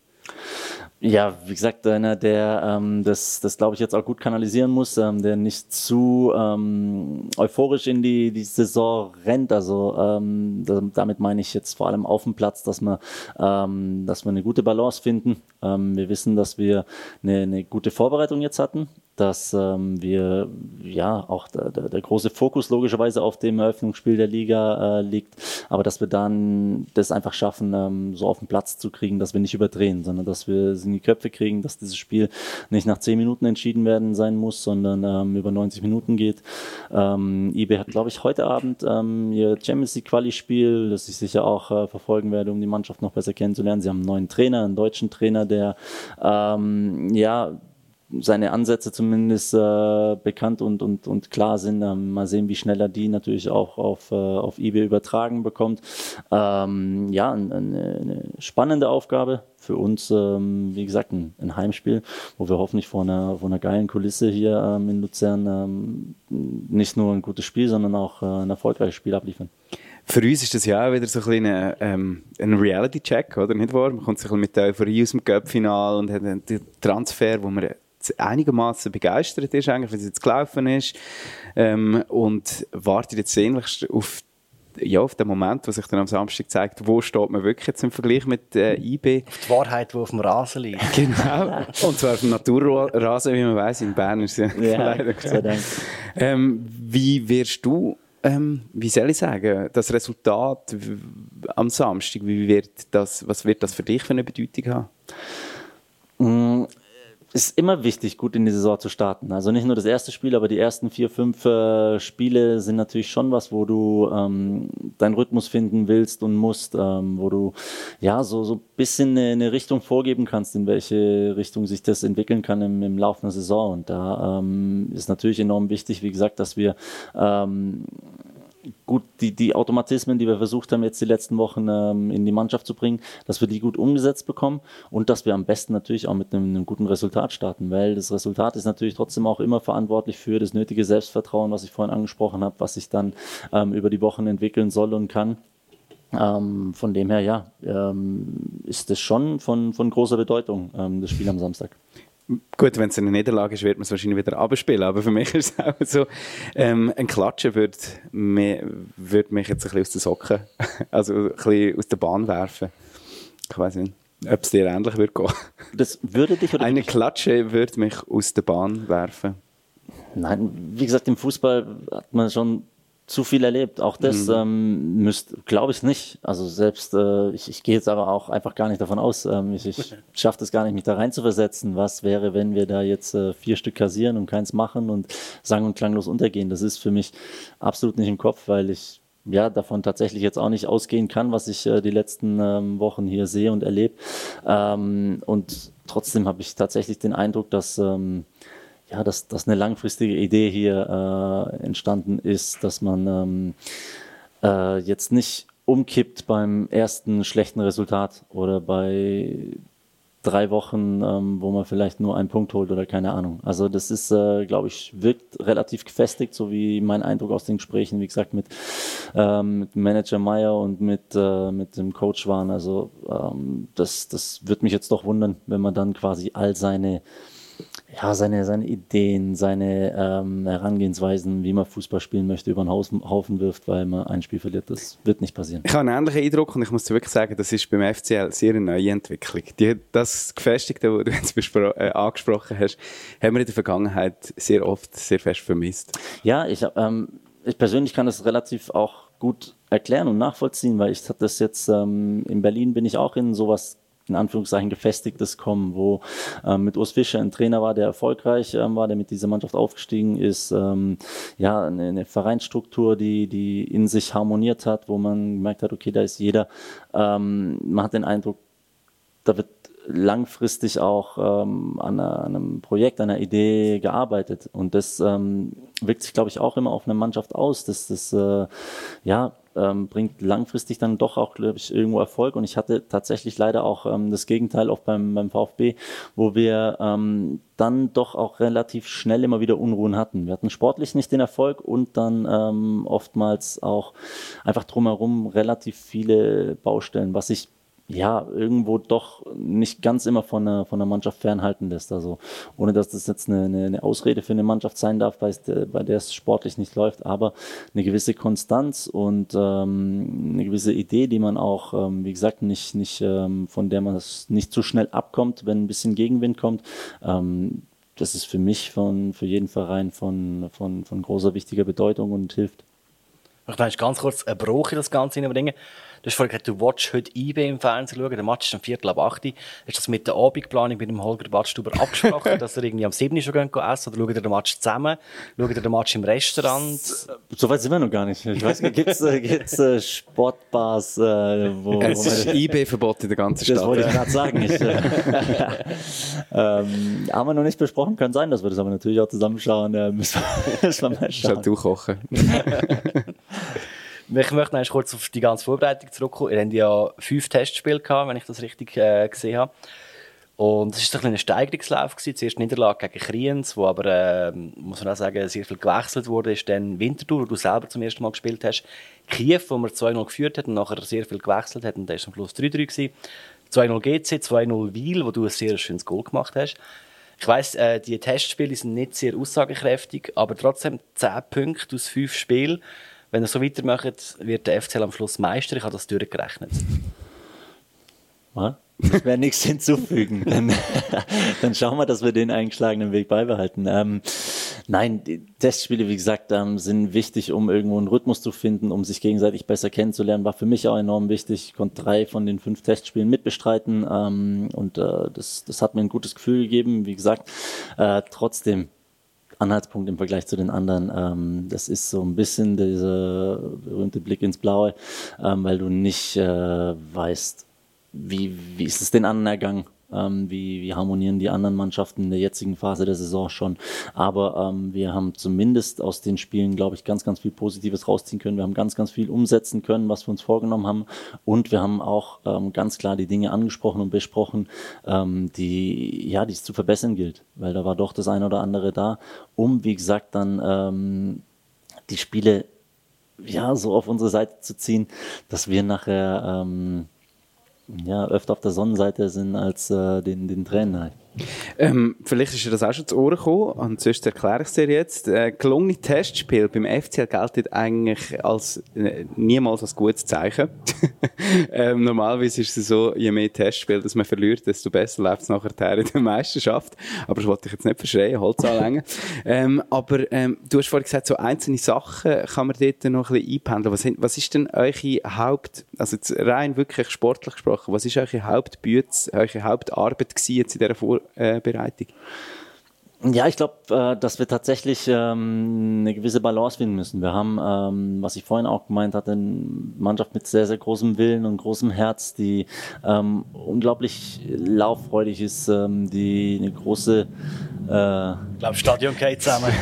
Ja, wie gesagt, einer, der ähm, das, das glaube ich, jetzt auch gut kanalisieren muss, ähm, der nicht zu ähm, euphorisch in die, die Saison rennt. Also ähm, damit meine ich jetzt vor allem auf dem Platz, dass wir, ähm, dass wir eine gute Balance finden. Ähm, wir wissen, dass wir eine, eine gute Vorbereitung jetzt hatten dass ähm, wir ja auch der, der, große Fokus logischerweise auf dem Eröffnungsspiel der Liga äh, liegt, aber dass wir dann das einfach schaffen, ähm, so auf den Platz zu kriegen, dass wir nicht überdrehen, sondern dass wir es in die Köpfe kriegen, dass dieses Spiel nicht nach zehn Minuten entschieden werden sein muss, sondern ähm, über 90 Minuten geht. Ähm, eBay hat, glaube ich, heute Abend ähm, ihr Champions League Quali-Spiel, das ich sicher auch äh, verfolgen werde, um die Mannschaft noch besser kennenzulernen. Sie haben einen neuen Trainer, einen deutschen Trainer, der ähm, ja seine Ansätze zumindest äh, bekannt und, und, und klar sind. Ähm, mal sehen, wie schnell er die natürlich auch auf, äh, auf eBay übertragen bekommt. Ähm, ja, eine, eine spannende Aufgabe für uns, ähm, wie gesagt, ein, ein, Heimspiel, wo wir hoffentlich vor einer, vor einer geilen Kulisse hier ähm, in Luzern ähm, nicht nur ein gutes Spiel, sondern auch äh, ein erfolgreiches Spiel abliefern. Für uns ist das ja auch wieder so ein, bisschen ähm, ein Reality-Check, oder? Nicht wahr? Man kommt sich mit der Euphorie aus dem Cup-Final und hat einen Transfer, wo man einigermaßen begeistert ist, eigentlich, wie es jetzt gelaufen ist. Ähm, und wartet jetzt sehnlichst auf ja, auf den Moment, wo sich dann am Samstag zeigt, wo steht man wirklich jetzt im Vergleich mit äh, IB. Auf die Wahrheit, die auf dem Rasen liegt. (laughs) Genau. Und zwar auf dem Naturrasen, wie man weiß, in Bern ist es ja, (laughs) sei Dank. ähm, Wie wirst du, ähm, wie soll ich sagen, das Resultat am Samstag, wie wird das, was wird das für dich für eine Bedeutung haben? Mm, ist immer wichtig, gut in die Saison zu starten. Also nicht nur das erste Spiel, aber die ersten vier, fünf äh, Spiele sind natürlich schon was, wo du ähm, deinen Rhythmus finden willst und musst, ähm, wo du ja so so bisschen eine, eine Richtung vorgeben kannst, in welche Richtung sich das entwickeln kann im, im Laufe einer Saison. Und da ähm, ist natürlich enorm wichtig, wie gesagt, dass wir ähm, gut die, die Automatismen, die wir versucht haben, jetzt die letzten Wochen ähm, in die Mannschaft zu bringen, dass wir die gut umgesetzt bekommen und dass wir am besten natürlich auch mit einem, einem guten Resultat starten, weil das Resultat ist natürlich trotzdem auch immer verantwortlich für das nötige Selbstvertrauen, was ich vorhin angesprochen habe, was sich dann ähm, über die Wochen entwickeln soll und kann. Ähm, von dem her, ja, ähm, ist das schon von, von großer Bedeutung, ähm, das Spiel am Samstag. Gut, wenn es eine Niederlage ist, wird man es wahrscheinlich wieder abspielen. Aber für mich (laughs) ist es auch so, ähm, ein Klatschen würde mich, würde mich jetzt ein bisschen aus den Socken, (laughs) also ein bisschen aus der Bahn werfen. Ich weiß nicht, ob es dir ähnlich würde gehen. Das würde dich oder (laughs) Eine Klatsche würde mich aus der Bahn werfen. Nein, wie gesagt, im Fußball hat man schon zu viel erlebt. Auch das Mhm. ähm, müsste, glaube ich nicht. Also selbst, äh, ich, ich gehe jetzt aber auch einfach gar nicht davon aus. Ähm, ich ich (laughs) schaffe das gar nicht, mich da rein zu versetzen. Was wäre, wenn wir da jetzt äh, vier Stück kassieren und keins machen und sang- und klanglos untergehen? Das ist für mich absolut nicht im Kopf, weil ich ja, davon tatsächlich jetzt auch nicht ausgehen kann, was ich äh, die letzten ähm, Wochen hier sehe und erlebe. Ähm, und trotzdem habe ich tatsächlich den Eindruck, dass, ähm, ja, dass, dass eine langfristige Idee hier äh, entstanden ist, dass man ähm, äh, jetzt nicht umkippt beim ersten schlechten Resultat oder bei drei Wochen, ähm, wo man vielleicht nur einen Punkt holt oder keine Ahnung. Also das ist, äh, glaube ich, wirkt relativ gefestigt, so wie mein Eindruck aus den Gesprächen, wie gesagt, mit, ähm, mit Manager Meyer und mit, äh, mit dem Coach waren. Also ähm, das, das wird mich jetzt doch wundern, wenn man dann quasi all seine ja, seine, seine Ideen, seine ähm, Herangehensweisen, wie man Fußball spielen möchte, über den Haufen, wirft, weil man ein Spiel verliert. Das wird nicht passieren. Ich habe einen ähnlichen Eindruck und ich muss dir wirklich sagen, das ist beim FCL sehr eine neue Entwicklung. Die, das Gefestigte, was du (laughs) jetzt äh, angesprochen hast, haben wir in der Vergangenheit sehr oft sehr fest vermisst. Ja, ich, ähm, ich persönlich kann das relativ auch gut erklären und nachvollziehen, weil ich hatte das jetzt ähm, in Berlin bin ich auch in sowas in Anführungszeichen gefestigtes kommen, wo ähm, mit Urs Fischer ein Trainer war, der erfolgreich ähm, war, der mit dieser Mannschaft aufgestiegen ist, ähm, ja, eine, eine Vereinsstruktur, die, die in sich harmoniert hat, wo man gemerkt hat, okay, da ist jeder, ähm, man hat den Eindruck, da wird langfristig auch ähm, an, einer, an einem Projekt, einer Idee gearbeitet. Und das ähm, wirkt sich, glaube ich, auch immer auf eine Mannschaft aus. Das, das äh, ja, ähm, bringt langfristig dann doch auch, glaube ich, irgendwo Erfolg. Und ich hatte tatsächlich leider auch ähm, das Gegenteil auch beim, beim VfB, wo wir ähm, dann doch auch relativ schnell immer wieder Unruhen hatten. Wir hatten sportlich nicht den Erfolg und dann ähm, oftmals auch einfach drumherum relativ viele Baustellen, was ich ja, irgendwo doch nicht ganz immer von der, von der Mannschaft fernhalten lässt. Also ohne dass das jetzt eine, eine, Ausrede für eine Mannschaft sein darf, bei, bei der es sportlich nicht läuft, aber eine gewisse Konstanz und ähm, eine gewisse Idee, die man auch, ähm, wie gesagt, nicht, nicht ähm, von der man es nicht zu schnell abkommt, wenn ein bisschen Gegenwind kommt. Ähm, das ist für mich von, für jeden Verein von, von, von großer wichtiger Bedeutung und hilft. Ich möchte ganz kurz einen Bruch in das Ganze hineinbringen. Du hast vorhin gesagt, du willst heute IB im Fernsehen schauen. Der Match ist am Viertel ab 8 Uhr. Hast du das mit der Abendplanung mit dem Holger Badstuber abgesprochen, (laughs) dass er irgendwie am 7 Uhr schon gehen gehen essen? Oder schaut ihr den Match zusammen? Schaut ihr den Match im Restaurant? Soweit sind wir noch gar nicht. Ich weiß nicht, gibt's äh, gibt's, äh, Sportbars, äh, wo, wo Es ist man, IB-Verbot in der ganzen das wollte ich Stadt. gerade sagen. Ich, äh, (laughs) ähm, haben wir noch nicht besprochen, kann sein, dass wir das aber natürlich auch zusammenschauen. Äh, müssen wir, (laughs) müssen wir mal Das ist halt schauen. du kochen. Ich möchte noch kurz auf die ganze Vorbereitung zurückkommen. Ihr habt ja fünf Testspiele gehabt, wenn ich das richtig äh, gesehen habe. Und es war ein kleiner Steigerungslauf. Gewesen. Zuerst Niederlage gegen Kriens, wo aber, äh, muss man auch sagen, sehr viel gewechselt wurde. Ist dann Winterthur, wo du selber zum ersten Mal gespielt hast. Kiew, wo man 2-0 geführt hat und nachher sehr viel gewechselt hat. Und da war am Schluss 3-3 gewesen. 2-0 GC, 2-0 Wiel, wo du ein sehr schönes Goal gemacht hast. Ich weiss, äh, die Testspiele sind nicht sehr aussagekräftig, aber trotzdem 10 Punkte aus 5 Spielen. Wenn ihr so weitermacht, wird der FCL am Schluss Meister. Ich habe das durchgerechnet. Ich werde nichts hinzufügen. (laughs) Dann, dann schauen wir, dass wir den eingeschlagenen Weg beibehalten. Ähm, nein, Testspiele, wie gesagt, ähm, sind wichtig, um irgendwo einen Rhythmus zu finden, um sich gegenseitig besser kennenzulernen. War für mich auch enorm wichtig. Ich konnte drei von den fünf Testspielen mitbestreiten ähm, und äh, das, das hat mir ein gutes Gefühl gegeben. Wie gesagt, äh, trotzdem Anhaltspunkt im Vergleich zu den anderen. Ähm, das ist so ein bisschen dieser berühmte Blick ins Blaue, ähm, weil du nicht äh, weißt, wie, wie ist es den anderen ergangen? Ähm, wie, wie harmonieren die anderen Mannschaften in der jetzigen Phase der Saison schon? Aber ähm, wir haben zumindest aus den Spielen, glaube ich, ganz, ganz viel Positives rausziehen können. Wir haben ganz, ganz viel umsetzen können, was wir uns vorgenommen haben. Und wir haben auch ähm, ganz klar die Dinge angesprochen und besprochen, ähm, die, ja, die es zu verbessern gilt. Weil da war doch das eine oder andere da, um, wie gesagt, dann ähm, die Spiele ja so auf unsere Seite zu ziehen, dass wir nachher ähm, ja, öfter auf der Sonnenseite sind als äh, den, den Tränen halt. Ähm, vielleicht ist dir das auch schon zu Ohren gekommen, und sonst erkläre ich es dir jetzt. Äh, gelungene Testspiel beim FCL gelten eigentlich als, äh, niemals als gutes Zeichen. (laughs) ähm, normalerweise ist es so, je mehr Testspiel, dass man verliert, desto besser läuft es nachher in der Meisterschaft. Aber das wollte ich jetzt nicht verschreien, Holz anlängen. (laughs) ähm, aber ähm, du hast vorhin gesagt, so einzelne Sachen kann man dort noch ein bisschen einpendeln. Was, was ist denn eure Haupt, also rein wirklich sportlich gesprochen, was ist eure Hauptbüte, eure Hauptarbeit gewesen jetzt in dieser Vor Bereitung? Ja, ich glaube, äh, dass wir tatsächlich ähm, eine gewisse Balance finden müssen. Wir haben, ähm, was ich vorhin auch gemeint hatte, eine Mannschaft mit sehr, sehr großem Willen und großem Herz, die ähm, unglaublich lauffreudig ist, ähm, die eine große äh, ich glaube, Stadion geht zusammen. (laughs)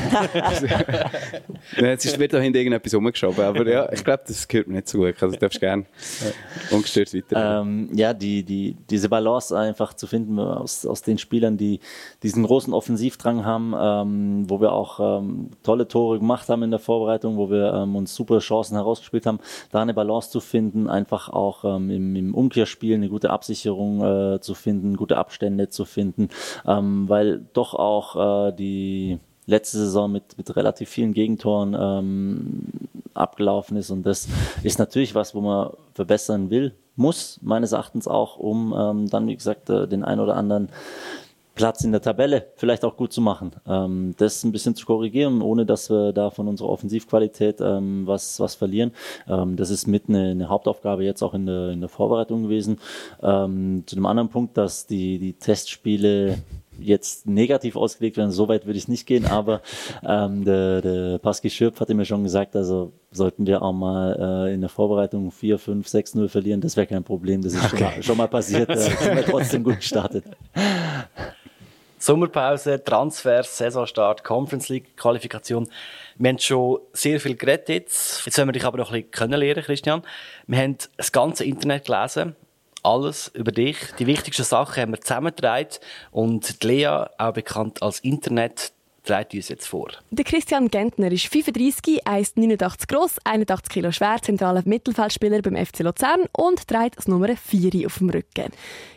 Jetzt wird da hinten irgendetwas rumgeschoben, aber ja, ich glaube, das gehört mir nicht so gut. Also du darfst gerne ungestört weiter. Ähm, ja, die, die, diese Balance einfach zu finden aus, aus den Spielern, die diesen großen Offensivdrang haben, ähm, wo wir auch ähm, tolle Tore gemacht haben in der Vorbereitung, wo wir ähm, uns super Chancen herausgespielt haben, da eine Balance zu finden, einfach auch ähm, im, im Umkehrspiel eine gute Absicherung äh, zu finden, gute Abstände zu finden, ähm, weil doch auch äh, die die letzte Saison mit, mit relativ vielen Gegentoren ähm, abgelaufen ist. Und das ist natürlich was, wo man verbessern will, muss, meines Erachtens auch, um ähm, dann, wie gesagt, äh, den ein oder anderen Platz in der Tabelle vielleicht auch gut zu machen. Ähm, das ein bisschen zu korrigieren, ohne dass wir da von unserer Offensivqualität ähm, was, was verlieren. Ähm, das ist mit eine, eine, Hauptaufgabe jetzt auch in der, in der Vorbereitung gewesen. Ähm, zu dem anderen Punkt, dass die, die Testspiele jetzt negativ ausgelegt werden, so weit würde ich nicht gehen, aber ähm, der, der Paski Schirp hatte mir schon gesagt, also sollten wir auch mal äh, in der Vorbereitung 4, 5, 6, 0 verlieren, das wäre kein Problem, das ist okay. schon, mal, schon, mal, passiert, (laughs) äh, sind wir trotzdem gut gestartet. Sommerpause, Transfers, Saisonstart, Conference League Qualifikation. Wir haben schon sehr viel geredet jetzt. Jetzt wollen wir dich aber noch ein bisschen kennenlernen, Christian. Wir haben das ganze Internet gelesen alles über dich. Die wichtigsten Sachen haben wir zusammengetragen und Lea, auch bekannt als Internet, trägt uns jetzt vor. Der Christian Gentner ist 35, 1,89 groß, 81 Kilo schwer, zentraler Mittelfeldspieler beim FC Luzern und trägt das Nummer 4 auf dem Rücken.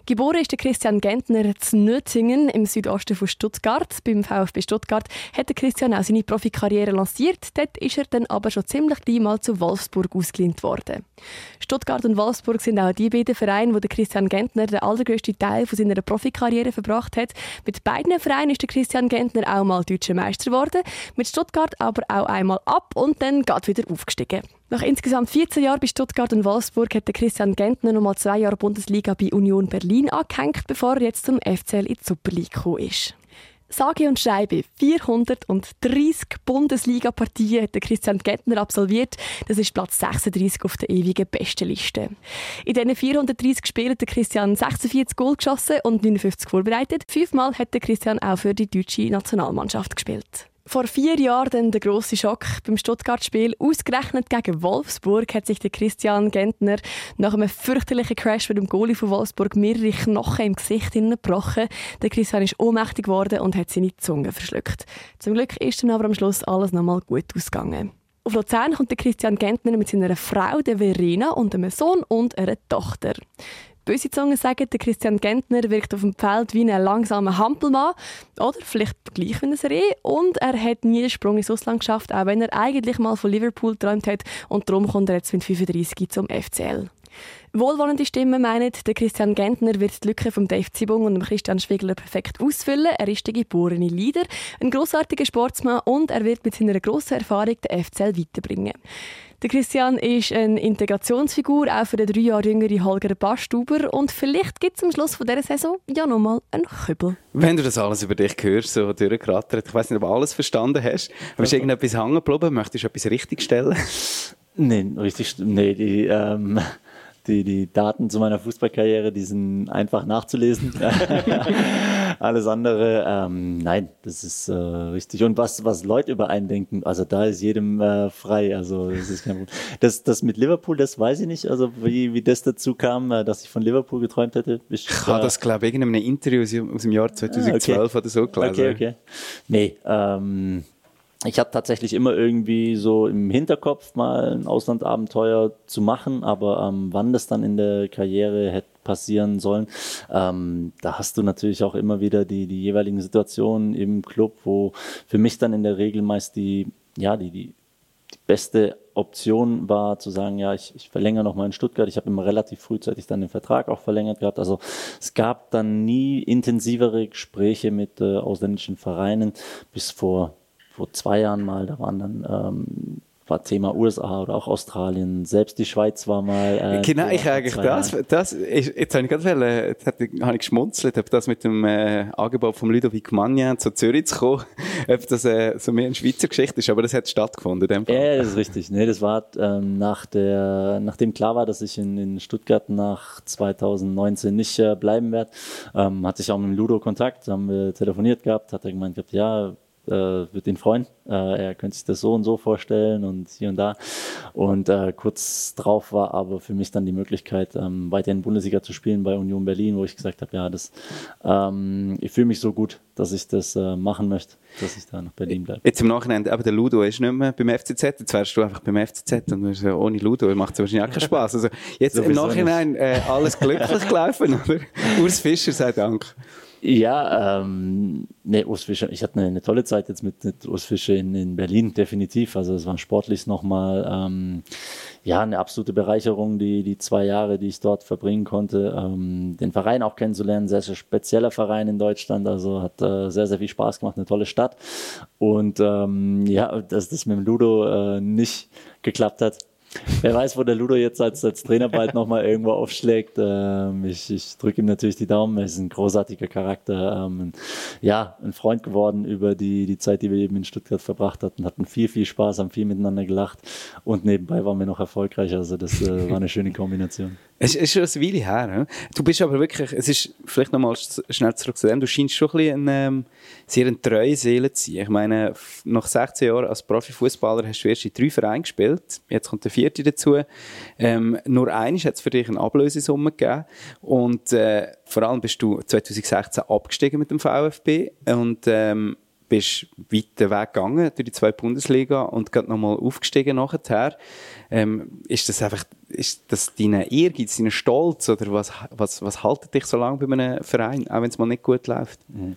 Geboren ist der Christian Gentner zu Nötzingen im Südosten von Stuttgart. Beim VfB Stuttgart hat der Christian auch seine Profikarriere lanciert. Dort ist er dann aber schon ziemlich gleich mal zu Wolfsburg ausgelehnt worden. Stuttgart und Wolfsburg sind auch die beiden Vereine, wo der Christian Gentner den allergrößten Teil von seiner Profikarriere verbracht hat. Mit beiden Vereinen ist der Christian Gentner auch mal deutscher Meister geworden, mit Stuttgart aber auch einmal ab und dann geht wieder aufgestiegen. Nach insgesamt 14 Jahren bei Stuttgart und Wolfsburg hat Christian Gentner noch mal zwei Jahre Bundesliga bei Union Berlin angehängt, bevor er jetzt zum FCL in die Super League gekommen ist. Sage und schreibe, 430 Bundesliga-Partien hat Christian Gentner absolviert. Das ist Platz 36 auf der ewigen Bestenliste. In diesen 430 Spielen hat Christian 46 Goal geschossen und 59 vorbereitet. Fünfmal hat Christian auch für die deutsche Nationalmannschaft gespielt. Vor vier Jahren der grosse Schock beim Stuttgart-Spiel. Ausgerechnet gegen Wolfsburg hat sich der Christian Gentner nach einem fürchterlichen Crash mit dem Goalie von Wolfsburg mehrere Knochen im Gesicht gebrochen. Der Christian ist ohnmächtig geworden und hat seine Zunge verschluckt. Zum Glück ist dann aber am Schluss alles nochmal gut ausgegangen. Auf Luzern kommt der Christian Gentner mit seiner Frau, der Verena, und einem Sohn und einer Tochter. Böse Zungen sagen, der Christian Gentner wirkt auf dem Feld wie ein langsamer Hampelmann. Oder vielleicht gleich wie ein Reh. Und er hat nie den Sprung ins Ausland geschafft, auch wenn er eigentlich mal von Liverpool geträumt hat. Und darum kommt er jetzt mit 35 zum FCL. Wohlwollende Stimmen meinen, der Christian Gentner wird die Lücke von Dave Zibung und Christian Schwigler perfekt ausfüllen. Er ist der geborene Leader, ein grossartiger Sportsmann und er wird mit seiner grossen Erfahrung den FCL weiterbringen. Der Christian ist eine Integrationsfigur, auch für den drei Jahre jüngeren Holger Bastuber. Und vielleicht gibt es am Schluss dieser Saison ja nochmal einen Kübel. Wenn du das alles über dich hörst, so durchgerattert, ich weiß nicht, ob du alles verstanden hast, aber ist irgendetwas hängen geblieben? Möchtest du etwas richtigstellen? Nein, richtig, nee, die, ähm, die, die Daten zu meiner Fußballkarriere, die sind einfach nachzulesen. (laughs) Alles andere, ähm, nein, das ist äh, richtig. Und was, was Leute über einen denken, also da ist jedem äh, frei. Also das ist kein Problem. Das, das mit Liverpool, das weiß ich nicht. Also wie, wie das dazu kam, äh, dass ich von Liverpool geträumt hätte. Ich, ich habe das, glaube ich, in einem Interview aus dem Jahr 2012 ah, okay. oder so gelesen. Okay, okay. Nee, ähm, ich hatte tatsächlich immer irgendwie so im Hinterkopf mal ein Auslandabenteuer zu machen, aber ähm, wann das dann in der Karriere hätte passieren sollen, ähm, da hast du natürlich auch immer wieder die, die jeweiligen Situationen im Club, wo für mich dann in der Regel meist die, ja, die, die, die beste Option war zu sagen, ja, ich, ich verlängere noch mal in Stuttgart. Ich habe immer relativ frühzeitig dann den Vertrag auch verlängert gehabt. Also es gab dann nie intensivere Gespräche mit äh, ausländischen Vereinen bis vor vor zwei Jahren mal, da waren dann ähm, war Thema USA oder auch Australien, selbst die Schweiz war mal. Äh, genau, ich eigentlich das, das ich, jetzt habe ich gerade wollen, jetzt habe ich geschmunzelt, ob das mit dem äh, Angebot von Ludovic Magnan zu Zürich zu kommen, (laughs) ob das äh, so mehr eine Schweizer Geschichte ist, aber das hat stattgefunden. In dem Fall. Ja, das ist richtig. Nee, das war ähm, nach der, nachdem klar war, dass ich in, in Stuttgart nach 2019 nicht äh, bleiben werde, ähm, hatte ich auch mit Ludo Kontakt, haben wir telefoniert gehabt, hat er gemeint gehabt, ja, äh, wird ihn freuen. Äh, er könnte sich das so und so vorstellen und hier und da. Und äh, kurz drauf war aber für mich dann die Möglichkeit, ähm, weiter in Bundesliga zu spielen bei Union Berlin, wo ich gesagt habe, ja, das, ähm, ich fühle mich so gut, dass ich das äh, machen möchte, dass ich da nach Berlin bleibe. Jetzt im Nachhinein, aber der Ludo ist nicht mehr beim FCZ, jetzt wärst du einfach beim FCZ und so, ohne Ludo macht es wahrscheinlich auch keinen Spaß. Also jetzt so im Nachhinein äh, alles glücklich gelaufen, oder? (laughs) Urs Fischer sei Dank. Ja, ähm, nee, Urs Fischer, ich hatte eine, eine, tolle Zeit jetzt mit, mit Urs Fischer in, in Berlin, definitiv. Also es war sportlich nochmal ähm, ja, eine absolute Bereicherung, die, die zwei Jahre, die ich dort verbringen konnte. Ähm, den Verein auch kennenzulernen, sehr, sehr spezieller Verein in Deutschland, also hat äh, sehr, sehr viel Spaß gemacht, eine tolle Stadt. Und ähm, ja, dass das mit dem Ludo äh, nicht geklappt hat, Wer weiß, wo der Ludo jetzt als, als Trainer bald nochmal irgendwo aufschlägt. Ähm, ich ich drücke ihm natürlich die Daumen. Er ist ein großartiger Charakter. Ähm, ja, ein Freund geworden über die, die Zeit, die wir eben in Stuttgart verbracht hatten. Hatten viel, viel Spaß, haben viel miteinander gelacht. Und nebenbei waren wir noch erfolgreich. Also das äh, war eine schöne Kombination. Es ist schon eine Weile her. Ne? Du bist aber wirklich, es ist vielleicht nochmal schnell zurück zu dem, du scheinst schon ein bisschen ähm, sehr eine treue Seele zu sein. Ich meine, nach 16 Jahren als Profifußballer hast du erst in drei Vereinen gespielt. Jetzt kommt der vierte dazu. Ähm, nur eines hat es für dich eine Ablösesumme gegeben. Und äh, vor allem bist du 2016 abgestiegen mit dem VfB. Und ähm, bist weiter Weg gegangen durch die zwei Bundesliga und gerade nochmal aufgestiegen nachher. Ähm, ist das einfach, ist das dein Ehrgeiz, dein Stolz oder was, was, was haltet dich so lange bei einem Verein, auch wenn es mal nicht gut läuft? Mhm.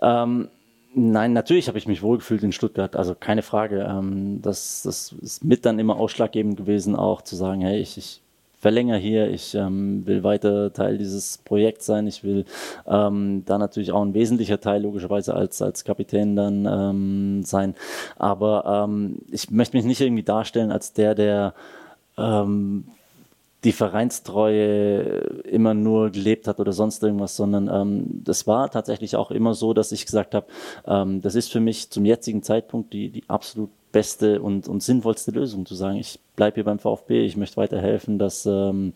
Ähm, nein, natürlich habe ich mich wohlgefühlt in Stuttgart, also keine Frage. Ähm, das, das ist mit dann immer ausschlaggebend gewesen, auch zu sagen, hey, ich, ich verlängere hier, ich ähm, will weiter Teil dieses Projekts sein, ich will ähm, da natürlich auch ein wesentlicher Teil logischerweise als, als Kapitän dann ähm, sein. Aber ähm, ich möchte mich nicht irgendwie darstellen als der, der ähm, die Vereinstreue immer nur gelebt hat oder sonst irgendwas, sondern ähm, das war tatsächlich auch immer so, dass ich gesagt habe, ähm, das ist für mich zum jetzigen Zeitpunkt die, die absolut beste und, und sinnvollste Lösung, zu sagen, ich bleibe hier beim VfB, ich möchte weiterhelfen, dass, ähm,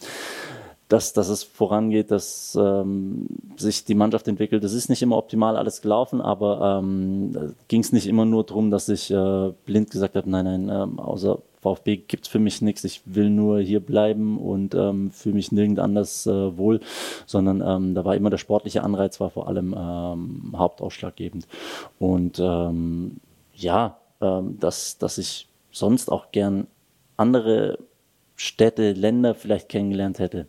dass, dass es vorangeht, dass ähm, sich die Mannschaft entwickelt. Das ist nicht immer optimal alles gelaufen, aber ähm, ging es nicht immer nur darum, dass ich äh, blind gesagt habe, nein, nein, ähm, außer VfB gibt es für mich nichts, ich will nur hier bleiben und ähm, fühle mich nirgend anders äh, wohl, sondern ähm, da war immer der sportliche Anreiz, war vor allem ähm, hauptausschlaggebend. Und ähm, ja, ähm, dass, dass ich sonst auch gern andere Städte, Länder vielleicht kennengelernt hätte.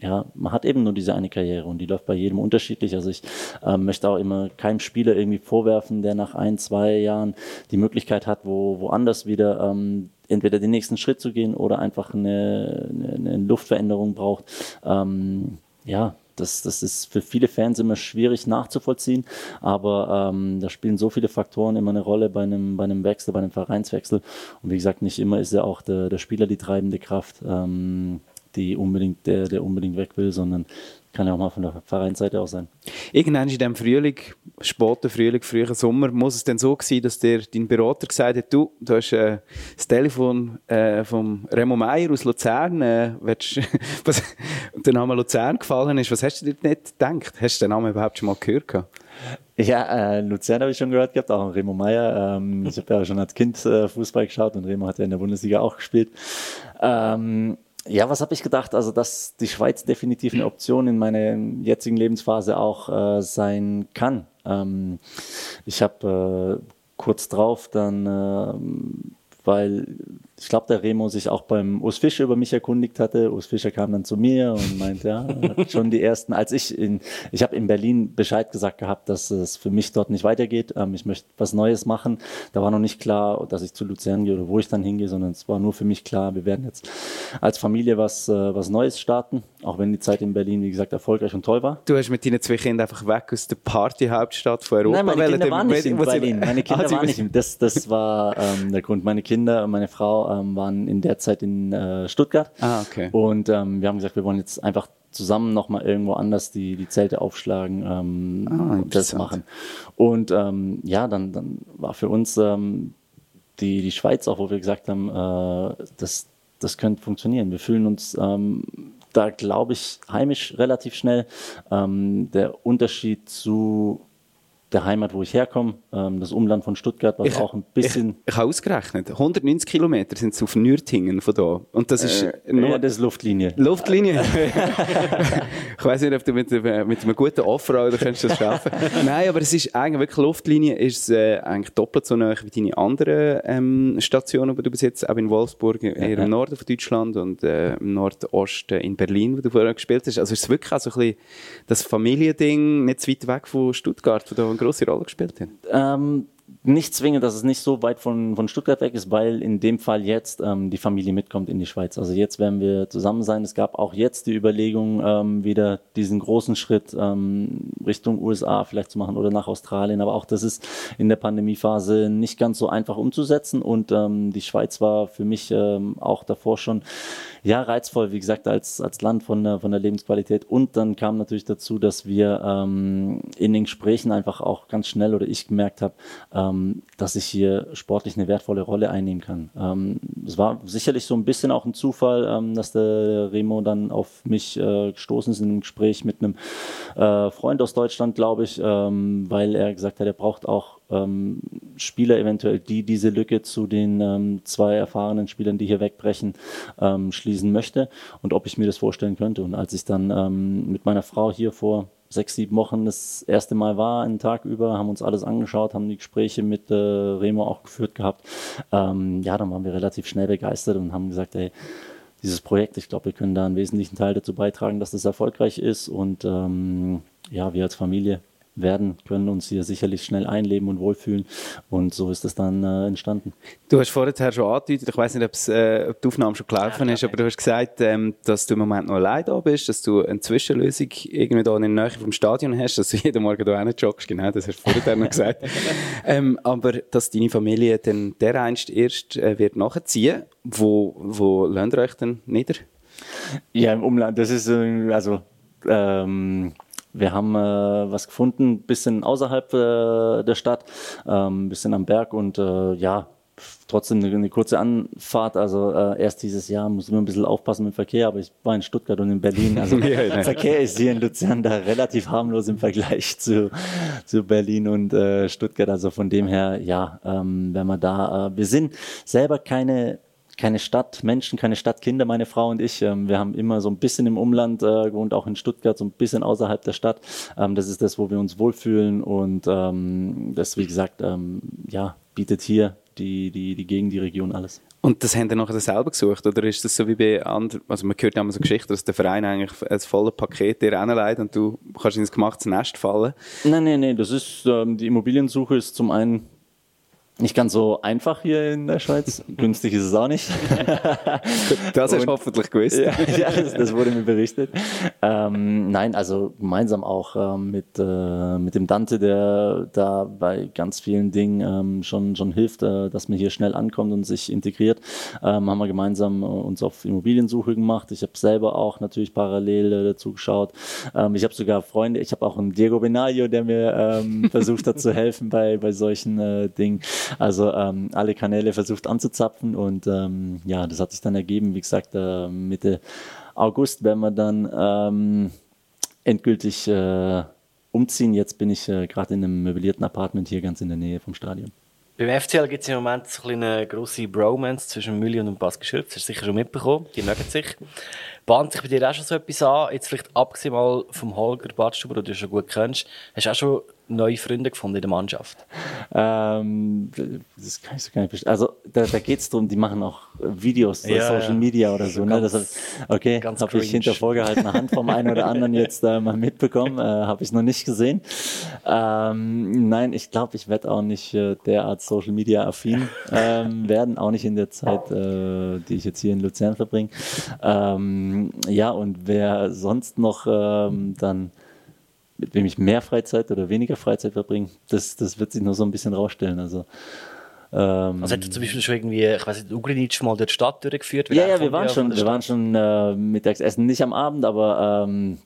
ja, man hat eben nur diese eine Karriere und die läuft bei jedem unterschiedlich. Also ich ähm, möchte auch immer keinem Spieler irgendwie vorwerfen, der nach ein, zwei Jahren die Möglichkeit hat, wo woanders wieder ähm, entweder den nächsten Schritt zu gehen oder einfach eine, eine, eine Luftveränderung braucht. Ähm, ja, das, das ist für viele Fans immer schwierig nachzuvollziehen, aber ähm, da spielen so viele Faktoren immer eine Rolle bei einem, bei einem Wechsel, bei einem Vereinswechsel. Und wie gesagt, nicht immer ist ja auch der, der Spieler die treibende Kraft. Ähm, die unbedingt, der, der unbedingt weg will, sondern kann ja auch mal von der Vereinsseite aus sein. Irgendwann in diesem Frühling, späten Frühling, frühen Sommer, muss es denn so sein, dass der, dein Berater gesagt hat, du, du hast äh, das Telefon äh, vom Remo Meier aus Luzern, äh, willst, (laughs) was, und der Name Luzern gefallen ist, was hast du dir nicht gedacht? Hast du den Namen überhaupt schon mal gehört? Gehabt? Ja, äh, Luzern habe ich schon gehört gehabt, auch Remo Meier. Ähm, ich habe ja schon als Kind äh, Fußball geschaut und Remo hat ja in der Bundesliga auch gespielt. Ähm, ja, was habe ich gedacht? Also, dass die Schweiz definitiv eine Option in meiner jetzigen Lebensphase auch äh, sein kann. Ähm, ich habe äh, kurz drauf dann, äh, weil ich glaube, der Remo sich auch beim Urs Fischer über mich erkundigt hatte. Urs Fischer kam dann zu mir und meinte, ja, schon die ersten, als ich in, ich habe in Berlin Bescheid gesagt gehabt, dass es für mich dort nicht weitergeht. Ähm, ich möchte was Neues machen. Da war noch nicht klar, dass ich zu Luzern gehe oder wo ich dann hingehe, sondern es war nur für mich klar, wir werden jetzt als Familie was, äh, was Neues starten. Auch wenn die Zeit in Berlin, wie gesagt, erfolgreich und toll war. Du hast mit deinen zwei Kindern einfach weg aus der Partyhauptstadt von Europa. Nein, meine Kinder waren nicht in Berlin. Meine (laughs) Kinder ah, waren nicht. Das, das war ähm, der Grund. Meine Kinder und meine Frau ähm, waren in der Zeit in äh, Stuttgart. Ah, okay. Und ähm, wir haben gesagt, wir wollen jetzt einfach zusammen nochmal irgendwo anders die, die Zelte aufschlagen, ähm, ah, das machen. Und ähm, ja, dann, dann war für uns ähm, die, die Schweiz auch, wo wir gesagt haben, äh, das, das könnte funktionieren. Wir fühlen uns ähm, da, glaube ich, heimisch relativ schnell. Der Unterschied zu der Heimat, wo ich herkomme, ähm, das Umland von Stuttgart, was ich, auch ein bisschen. Ich, ich habe ausgerechnet, 190 Kilometer sind es auf Nürtingen von da. Und das ist äh, nur. Ja, das ist Luftlinie. Luftlinie. (laughs) ich weiß nicht, ob du mit, äh, mit einem guten Offer oder kannst das schaffen. (laughs) Nein, aber es ist eigentlich wirklich Luftlinie, ist äh, eigentlich doppelt so nah wie deine anderen ähm, Stationen, die du bis jetzt auch in Wolfsburg, eher ja, im Norden von Deutschland und äh, im Nordosten in Berlin, wo du vorher gespielt hast. Also ist es wirklich auch so ein bisschen das Familiending, nicht zu weit weg von Stuttgart, von da eine große Rolle gespielt hat? Ähm, nicht zwingend, dass es nicht so weit von, von Stuttgart weg ist, weil in dem Fall jetzt ähm, die Familie mitkommt in die Schweiz. Also jetzt werden wir zusammen sein. Es gab auch jetzt die Überlegung, ähm, wieder diesen großen Schritt ähm, Richtung USA vielleicht zu machen oder nach Australien. Aber auch das ist in der Pandemiephase nicht ganz so einfach umzusetzen. Und ähm, die Schweiz war für mich ähm, auch davor schon ja, reizvoll, wie gesagt, als, als Land von der, von der Lebensqualität. Und dann kam natürlich dazu, dass wir ähm, in den Gesprächen einfach auch ganz schnell oder ich gemerkt habe, ähm, dass ich hier sportlich eine wertvolle Rolle einnehmen kann. Ähm, es war sicherlich so ein bisschen auch ein Zufall, ähm, dass der Remo dann auf mich äh, gestoßen ist in einem Gespräch mit einem äh, Freund aus Deutschland, glaube ich, ähm, weil er gesagt hat, er braucht auch ähm, Spieler eventuell, die diese Lücke zu den ähm, zwei erfahrenen Spielern, die hier wegbrechen, ähm, schließen möchte und ob ich mir das vorstellen könnte. Und als ich dann ähm, mit meiner Frau hier vor sechs, sieben Wochen das erste Mal war, einen Tag über, haben uns alles angeschaut, haben die Gespräche mit äh, Remo auch geführt gehabt. Ähm, ja, dann waren wir relativ schnell begeistert und haben gesagt, ey, dieses Projekt, ich glaube, wir können da einen wesentlichen Teil dazu beitragen, dass das erfolgreich ist und ähm, ja, wir als Familie werden, können uns hier sicherlich schnell einleben und wohlfühlen. Und so ist es dann äh, entstanden. Du hast vorher schon angedeutet, ich weiß nicht, äh, ob die Aufnahme schon gelaufen ja, ist, aber du hast gesagt, ähm, dass du im Moment noch allein da bist, dass du eine Zwischenlösung irgendwie da in der Nähe vom Stadion hast, dass du jeden Morgen da joggst, genau, das hast du vorher noch gesagt. (laughs) ähm, aber dass deine Familie dann dereinst erst äh, wird nachziehen, wo, wo lernt ihr euch denn nieder? Ja, im Umland, das ist, äh, also, ähm, wir haben äh, was gefunden, bisschen außerhalb äh, der Stadt, ähm, bisschen am Berg und äh, ja, trotzdem eine, eine, kurze Anfahrt. Also äh, erst dieses Jahr muss man ein bisschen aufpassen mit dem Verkehr, aber ich war in Stuttgart und in Berlin. Also (laughs) ja, Verkehr ist hier in Luzern da relativ harmlos im Vergleich zu, zu Berlin und äh, Stuttgart. Also von dem her, ja, ähm, wenn man da, äh, wir sind selber keine keine Stadtmenschen, keine Stadtkinder, meine Frau und ich. Ähm, wir haben immer so ein bisschen im Umland äh, gewohnt, auch in Stuttgart, so ein bisschen außerhalb der Stadt. Ähm, das ist das, wo wir uns wohlfühlen und ähm, das, wie gesagt, ähm, ja, bietet hier die, die, die Gegend, die Region, alles. Und das haben Sie nachher selber gesucht? Oder ist das so wie bei anderen, also man hört ja immer so Geschichten, dass der Verein eigentlich ein volles Paket dir hinlegt und du kannst ins gemachtes Nest fallen? Nein, nein, nein, das ist, ähm, die Immobiliensuche ist zum einen nicht ganz so einfach hier in der Schweiz. (laughs) Günstig ist es auch nicht. (laughs) das du hoffentlich gewusst. ja, (laughs) ja das, das, wurde mir berichtet. Ähm, nein, also gemeinsam auch ähm, mit, äh, mit dem Dante, der da bei ganz vielen Dingen ähm, schon, schon hilft, äh, dass man hier schnell ankommt und sich integriert, ähm, haben wir gemeinsam äh, uns auf Immobiliensuche gemacht. Ich habe selber auch natürlich parallel äh, dazu geschaut. Ähm, ich habe sogar Freunde, ich habe auch einen Diego Benaglio, der mir ähm, versucht hat zu helfen bei, bei solchen äh, Dingen. Also ähm, alle Kanäle versucht anzuzapfen und ähm, ja, das hat sich dann ergeben, wie gesagt, äh, Mitte August werden wir dann ähm, endgültig äh, umziehen. Jetzt bin ich äh, gerade in einem möblierten Apartment hier ganz in der Nähe vom Stadion. Beim FCL gibt es im Moment so eine grosse Bromance zwischen Mülli und Bas Geschürz. Das hast du sicher schon mitbekommen. Die mögen sich. Bahnt sich bei dir auch schon so etwas an? Jetzt vielleicht abgesehen mal vom Holger Badstuber, den du schon gut kennst. Hast du auch schon neue Freunde gefunden in der Mannschaft? Ähm, das kann ich so gar nicht bestimmen. Also da, da geht es darum, die machen auch Videos, ja, Social ja. Media oder so. Ne? Ganz, ne? Das, okay, habe ich hinter vorgehaltener Hand vom einen oder anderen jetzt äh, mal mitbekommen. Äh, habe ich noch nicht gesehen. Ähm, nein, ich glaube, ich werde auch nicht äh, derart Social Media affin ähm, werden, auch nicht in der Zeit, äh, die ich jetzt hier in Luzern verbringe. Ähm, ja, und wer sonst noch ähm, dann mit wem ich mehr Freizeit oder weniger Freizeit verbringe, das, das wird sich nur so ein bisschen rausstellen. Also, ähm, also hat zum Beispiel schon irgendwie, ich weiß nicht, Ugrinic mal durch die Stadt durchgeführt? Ja, ja, wir waren schon, wir waren schon äh, Mittagsessen, nicht am Abend, aber ähm,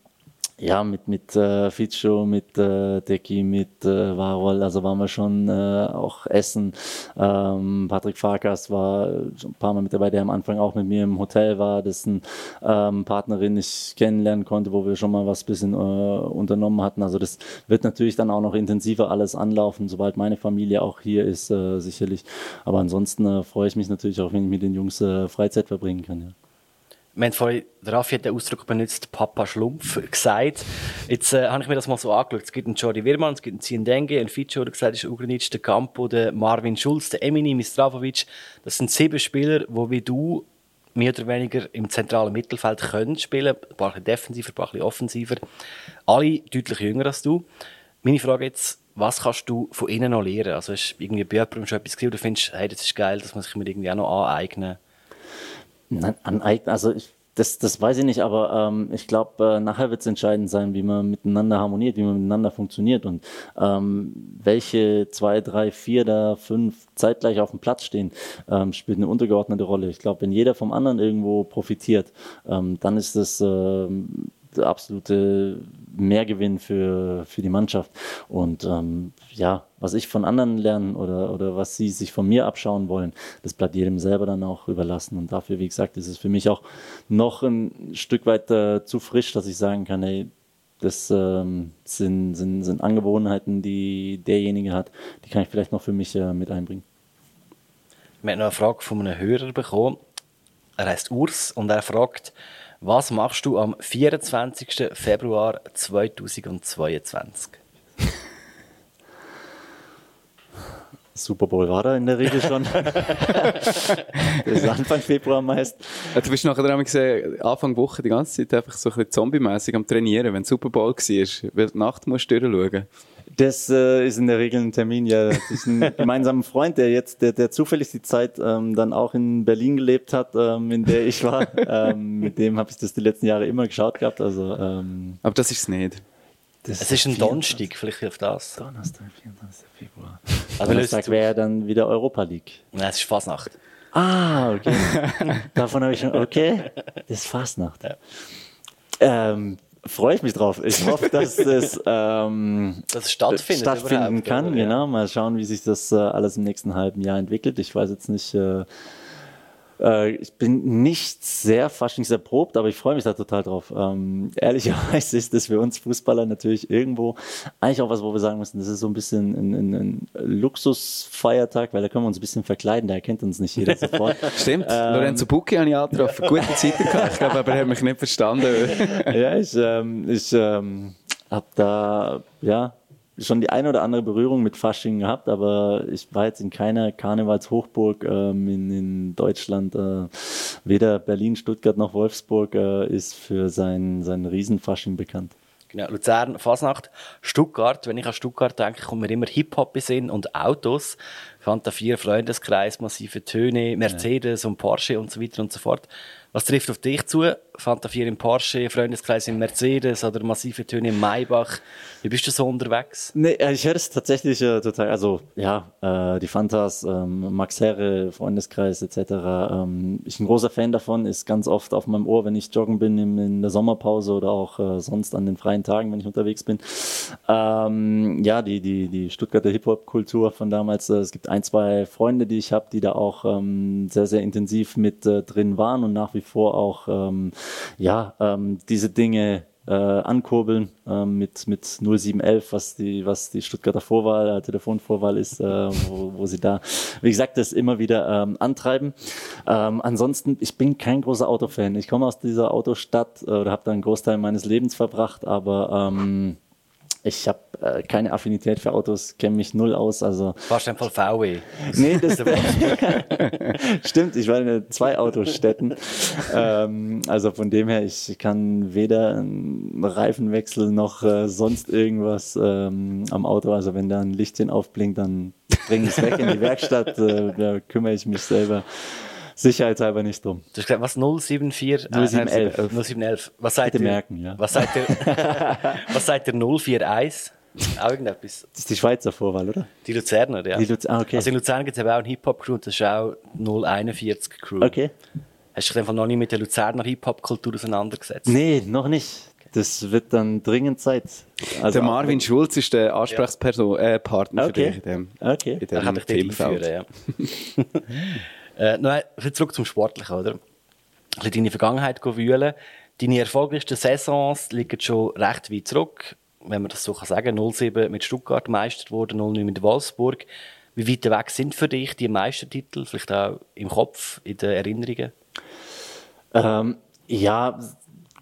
ja, mit, mit äh, Fitscho, mit äh, Deki, mit äh, Warol, also waren wir schon äh, auch essen. Ähm, Patrick Farkas war ein paar Mal mit dabei, der am Anfang auch mit mir im Hotel war, dessen ähm, Partnerin ich kennenlernen konnte, wo wir schon mal was bisschen äh, unternommen hatten. Also das wird natürlich dann auch noch intensiver alles anlaufen, sobald meine Familie auch hier ist, äh, sicherlich. Aber ansonsten äh, freue ich mich natürlich auch, wenn ich mit den Jungs äh, Freizeit verbringen kann. Ja. Wir haben vorhin, Raffi hat den Ausdruck benutzt, Papa Schlumpf, (laughs) gesagt. Jetzt äh, habe ich mir das mal so angeschaut. Es gibt einen Jordi Wirmann, es gibt einen Ziendenge, einen Fitcho, der gesagt ist, Ugrinic, der Campo, der Marvin Schulz, der Emini, Mistravovic. Das sind sieben Spieler, die wie du mehr oder weniger im zentralen Mittelfeld können spielen. Ein paar defensiver, ein paar offensiver. Alle deutlich jünger als du. Meine Frage jetzt, was kannst du von ihnen noch lernen? Also hast du irgendwie bei jemandem schon etwas gesehen, oder findest, hey, das ist geil, das muss ich mir irgendwie auch noch aneignen? Aneignen. Also ich, das, das weiß ich nicht, aber ähm, ich glaube, äh, nachher wird es entscheidend sein, wie man miteinander harmoniert, wie man miteinander funktioniert und ähm, welche zwei, drei, vier, da fünf zeitgleich auf dem Platz stehen, ähm, spielt eine untergeordnete Rolle. Ich glaube, wenn jeder vom anderen irgendwo profitiert, ähm, dann ist das ähm, der absolute Mehrgewinn für, für die Mannschaft. Und ähm, ja, was ich von anderen lernen oder, oder was sie sich von mir abschauen wollen, das bleibt jedem selber dann auch überlassen. Und dafür, wie gesagt, ist es für mich auch noch ein Stück weit äh, zu frisch, dass ich sagen kann, hey, das ähm, sind, sind, sind Angewohnheiten, die derjenige hat, die kann ich vielleicht noch für mich äh, mit einbringen. Wir haben noch eine Frage von einem Hörer bekommen. Er heißt Urs und er fragt, was machst du am 24. Februar 2022? (laughs) Super Bowl war da in der Regel schon. (laughs) das ist Anfang Februar meist. du bist nachher dran gesehen, Anfang Woche die ganze Zeit einfach so ein bisschen zombie-mäßig am Trainieren, wenn Super Bowl war. Weil die Nacht musst du durchschauen. Das äh, ist in der Regel ein Termin, ja. Das ist ein (laughs) gemeinsamer Freund, der jetzt, der, der zufällig die Zeit ähm, dann auch in Berlin gelebt hat, ähm, in der ich war. (laughs) ähm, mit dem habe ich das die letzten Jahre immer geschaut gehabt. Also, ähm, Aber das ist es nicht. Das es ist ein Donnerstag, vielleicht hilft das. Donnerstag, 24. Februar. Also Donnerstag wäre dann wieder Europa League. Nein, es ist Fasnacht. Ah, okay. (laughs) Davon habe ich schon, okay, das ist Fasnacht. Ja. Ähm, freue ich mich drauf. Ich hoffe, dass (laughs) es ähm, das stattfindet stattfinden kann. Ja. Genau, mal schauen, wie sich das äh, alles im nächsten halben Jahr entwickelt. Ich weiß jetzt nicht, äh, ich bin nicht sehr faschingserprobt, aber ich freue mich da total drauf. Ähm, ehrlicherweise ist das für uns Fußballer natürlich irgendwo eigentlich auch was, wo wir sagen müssen, das ist so ein bisschen ein, ein, ein Luxusfeiertag, weil da können wir uns ein bisschen verkleiden, da erkennt uns nicht jeder sofort. (laughs) Stimmt, ähm, Lorenzo Bucchi habe ich angetroffen, gute Zeit gehabt, ich glaube, aber er hat mich nicht verstanden. (laughs) ja, ich, ähm, ich ähm, habe da, ja, schon die eine oder andere Berührung mit Fasching gehabt, aber ich war jetzt in keiner Karnevalshochburg ähm, in, in Deutschland. Äh, weder Berlin, Stuttgart noch Wolfsburg äh, ist für sein, sein Riesenfasching bekannt. Genau, Luzern, Fasnacht, Stuttgart. Wenn ich an Stuttgart denke, kommt mir immer Hip-Hop in und Autos. Fanta 4, Freundeskreis, massive Töne, Mercedes ja. und Porsche und so weiter und so fort. Was trifft auf dich zu? Fanta 4 im Porsche, Freundeskreis im Mercedes oder massive Töne im Maybach. Wie bist du so unterwegs? Nee, äh, ich höre es tatsächlich äh, total, also ja, äh, die Fantas, ähm, Max Herre, Freundeskreis etc. Ähm, ich bin ein großer Fan davon, ist ganz oft auf meinem Ohr, wenn ich joggen bin in, in der Sommerpause oder auch äh, sonst an den freien Tagen, wenn ich unterwegs bin. Ähm, ja, die, die, die Stuttgarter Hip-Hop-Kultur von damals, äh, es gibt ein, zwei Freunde, die ich habe, die da auch ähm, sehr, sehr intensiv mit äh, drin waren und nach wie vor auch ähm, ja, ähm, diese Dinge äh, ankurbeln ähm, mit, mit 0711, was die, was die Stuttgarter Vorwahl, äh, Telefonvorwahl ist, äh, wo, wo sie da, wie gesagt, das immer wieder ähm, antreiben. Ähm, ansonsten, ich bin kein großer Autofan. Ich komme aus dieser Autostadt äh, oder habe da einen Großteil meines Lebens verbracht, aber ähm, ich habe äh, keine Affinität für Autos, kenne mich null aus. Also du einfach VW? Nee, das (laughs) (laughs) stimmt. Ich war in zwei Autostädten. (laughs) ähm, also von dem her, ich kann weder einen Reifenwechsel noch äh, sonst irgendwas ähm, am Auto. Also wenn da ein Lichtchen aufblinkt, dann bringe ich es weg in die Werkstatt. Äh, da kümmere ich mich selber sicherheitshalber nicht drum. Du hast gesagt, was 074? 0711. Äh, 0711. Was seid Bitte ihr? merken, ja. Was seid ihr? (laughs) was seid ihr 041? Auch irgendetwas. Das ist die Schweizer Vorwahl, oder? Die Luzerner, ja. Die Luz ah, okay. Also in Luzern gibt es auch einen Hip-Hop-Crew und das ist auch 041 Crew. Okay. Hast du dich einfach noch nie mit der Luzerner Hip-Hop-Kultur auseinandergesetzt? Nee, noch nicht. Das wird dann dringend Zeit. Also der Marvin Schulz ist der Ansprechperson, äh, Partner Okay. für dich in dem, Okay. in dem Themenfeld. einführen, ja. (laughs) äh, noch ein bisschen zurück zum Sportlichen, oder? Ein bisschen deine Vergangenheit wühlen. Deine erfolgreichsten Saisons liegen schon recht weit zurück. Wenn man das so kann sagen 07 mit Stuttgart Meister wurde, 09 mit Wolfsburg. Wie weit weg sind für dich die Meistertitel? Vielleicht auch im Kopf, in den Erinnerungen? Ähm, ja,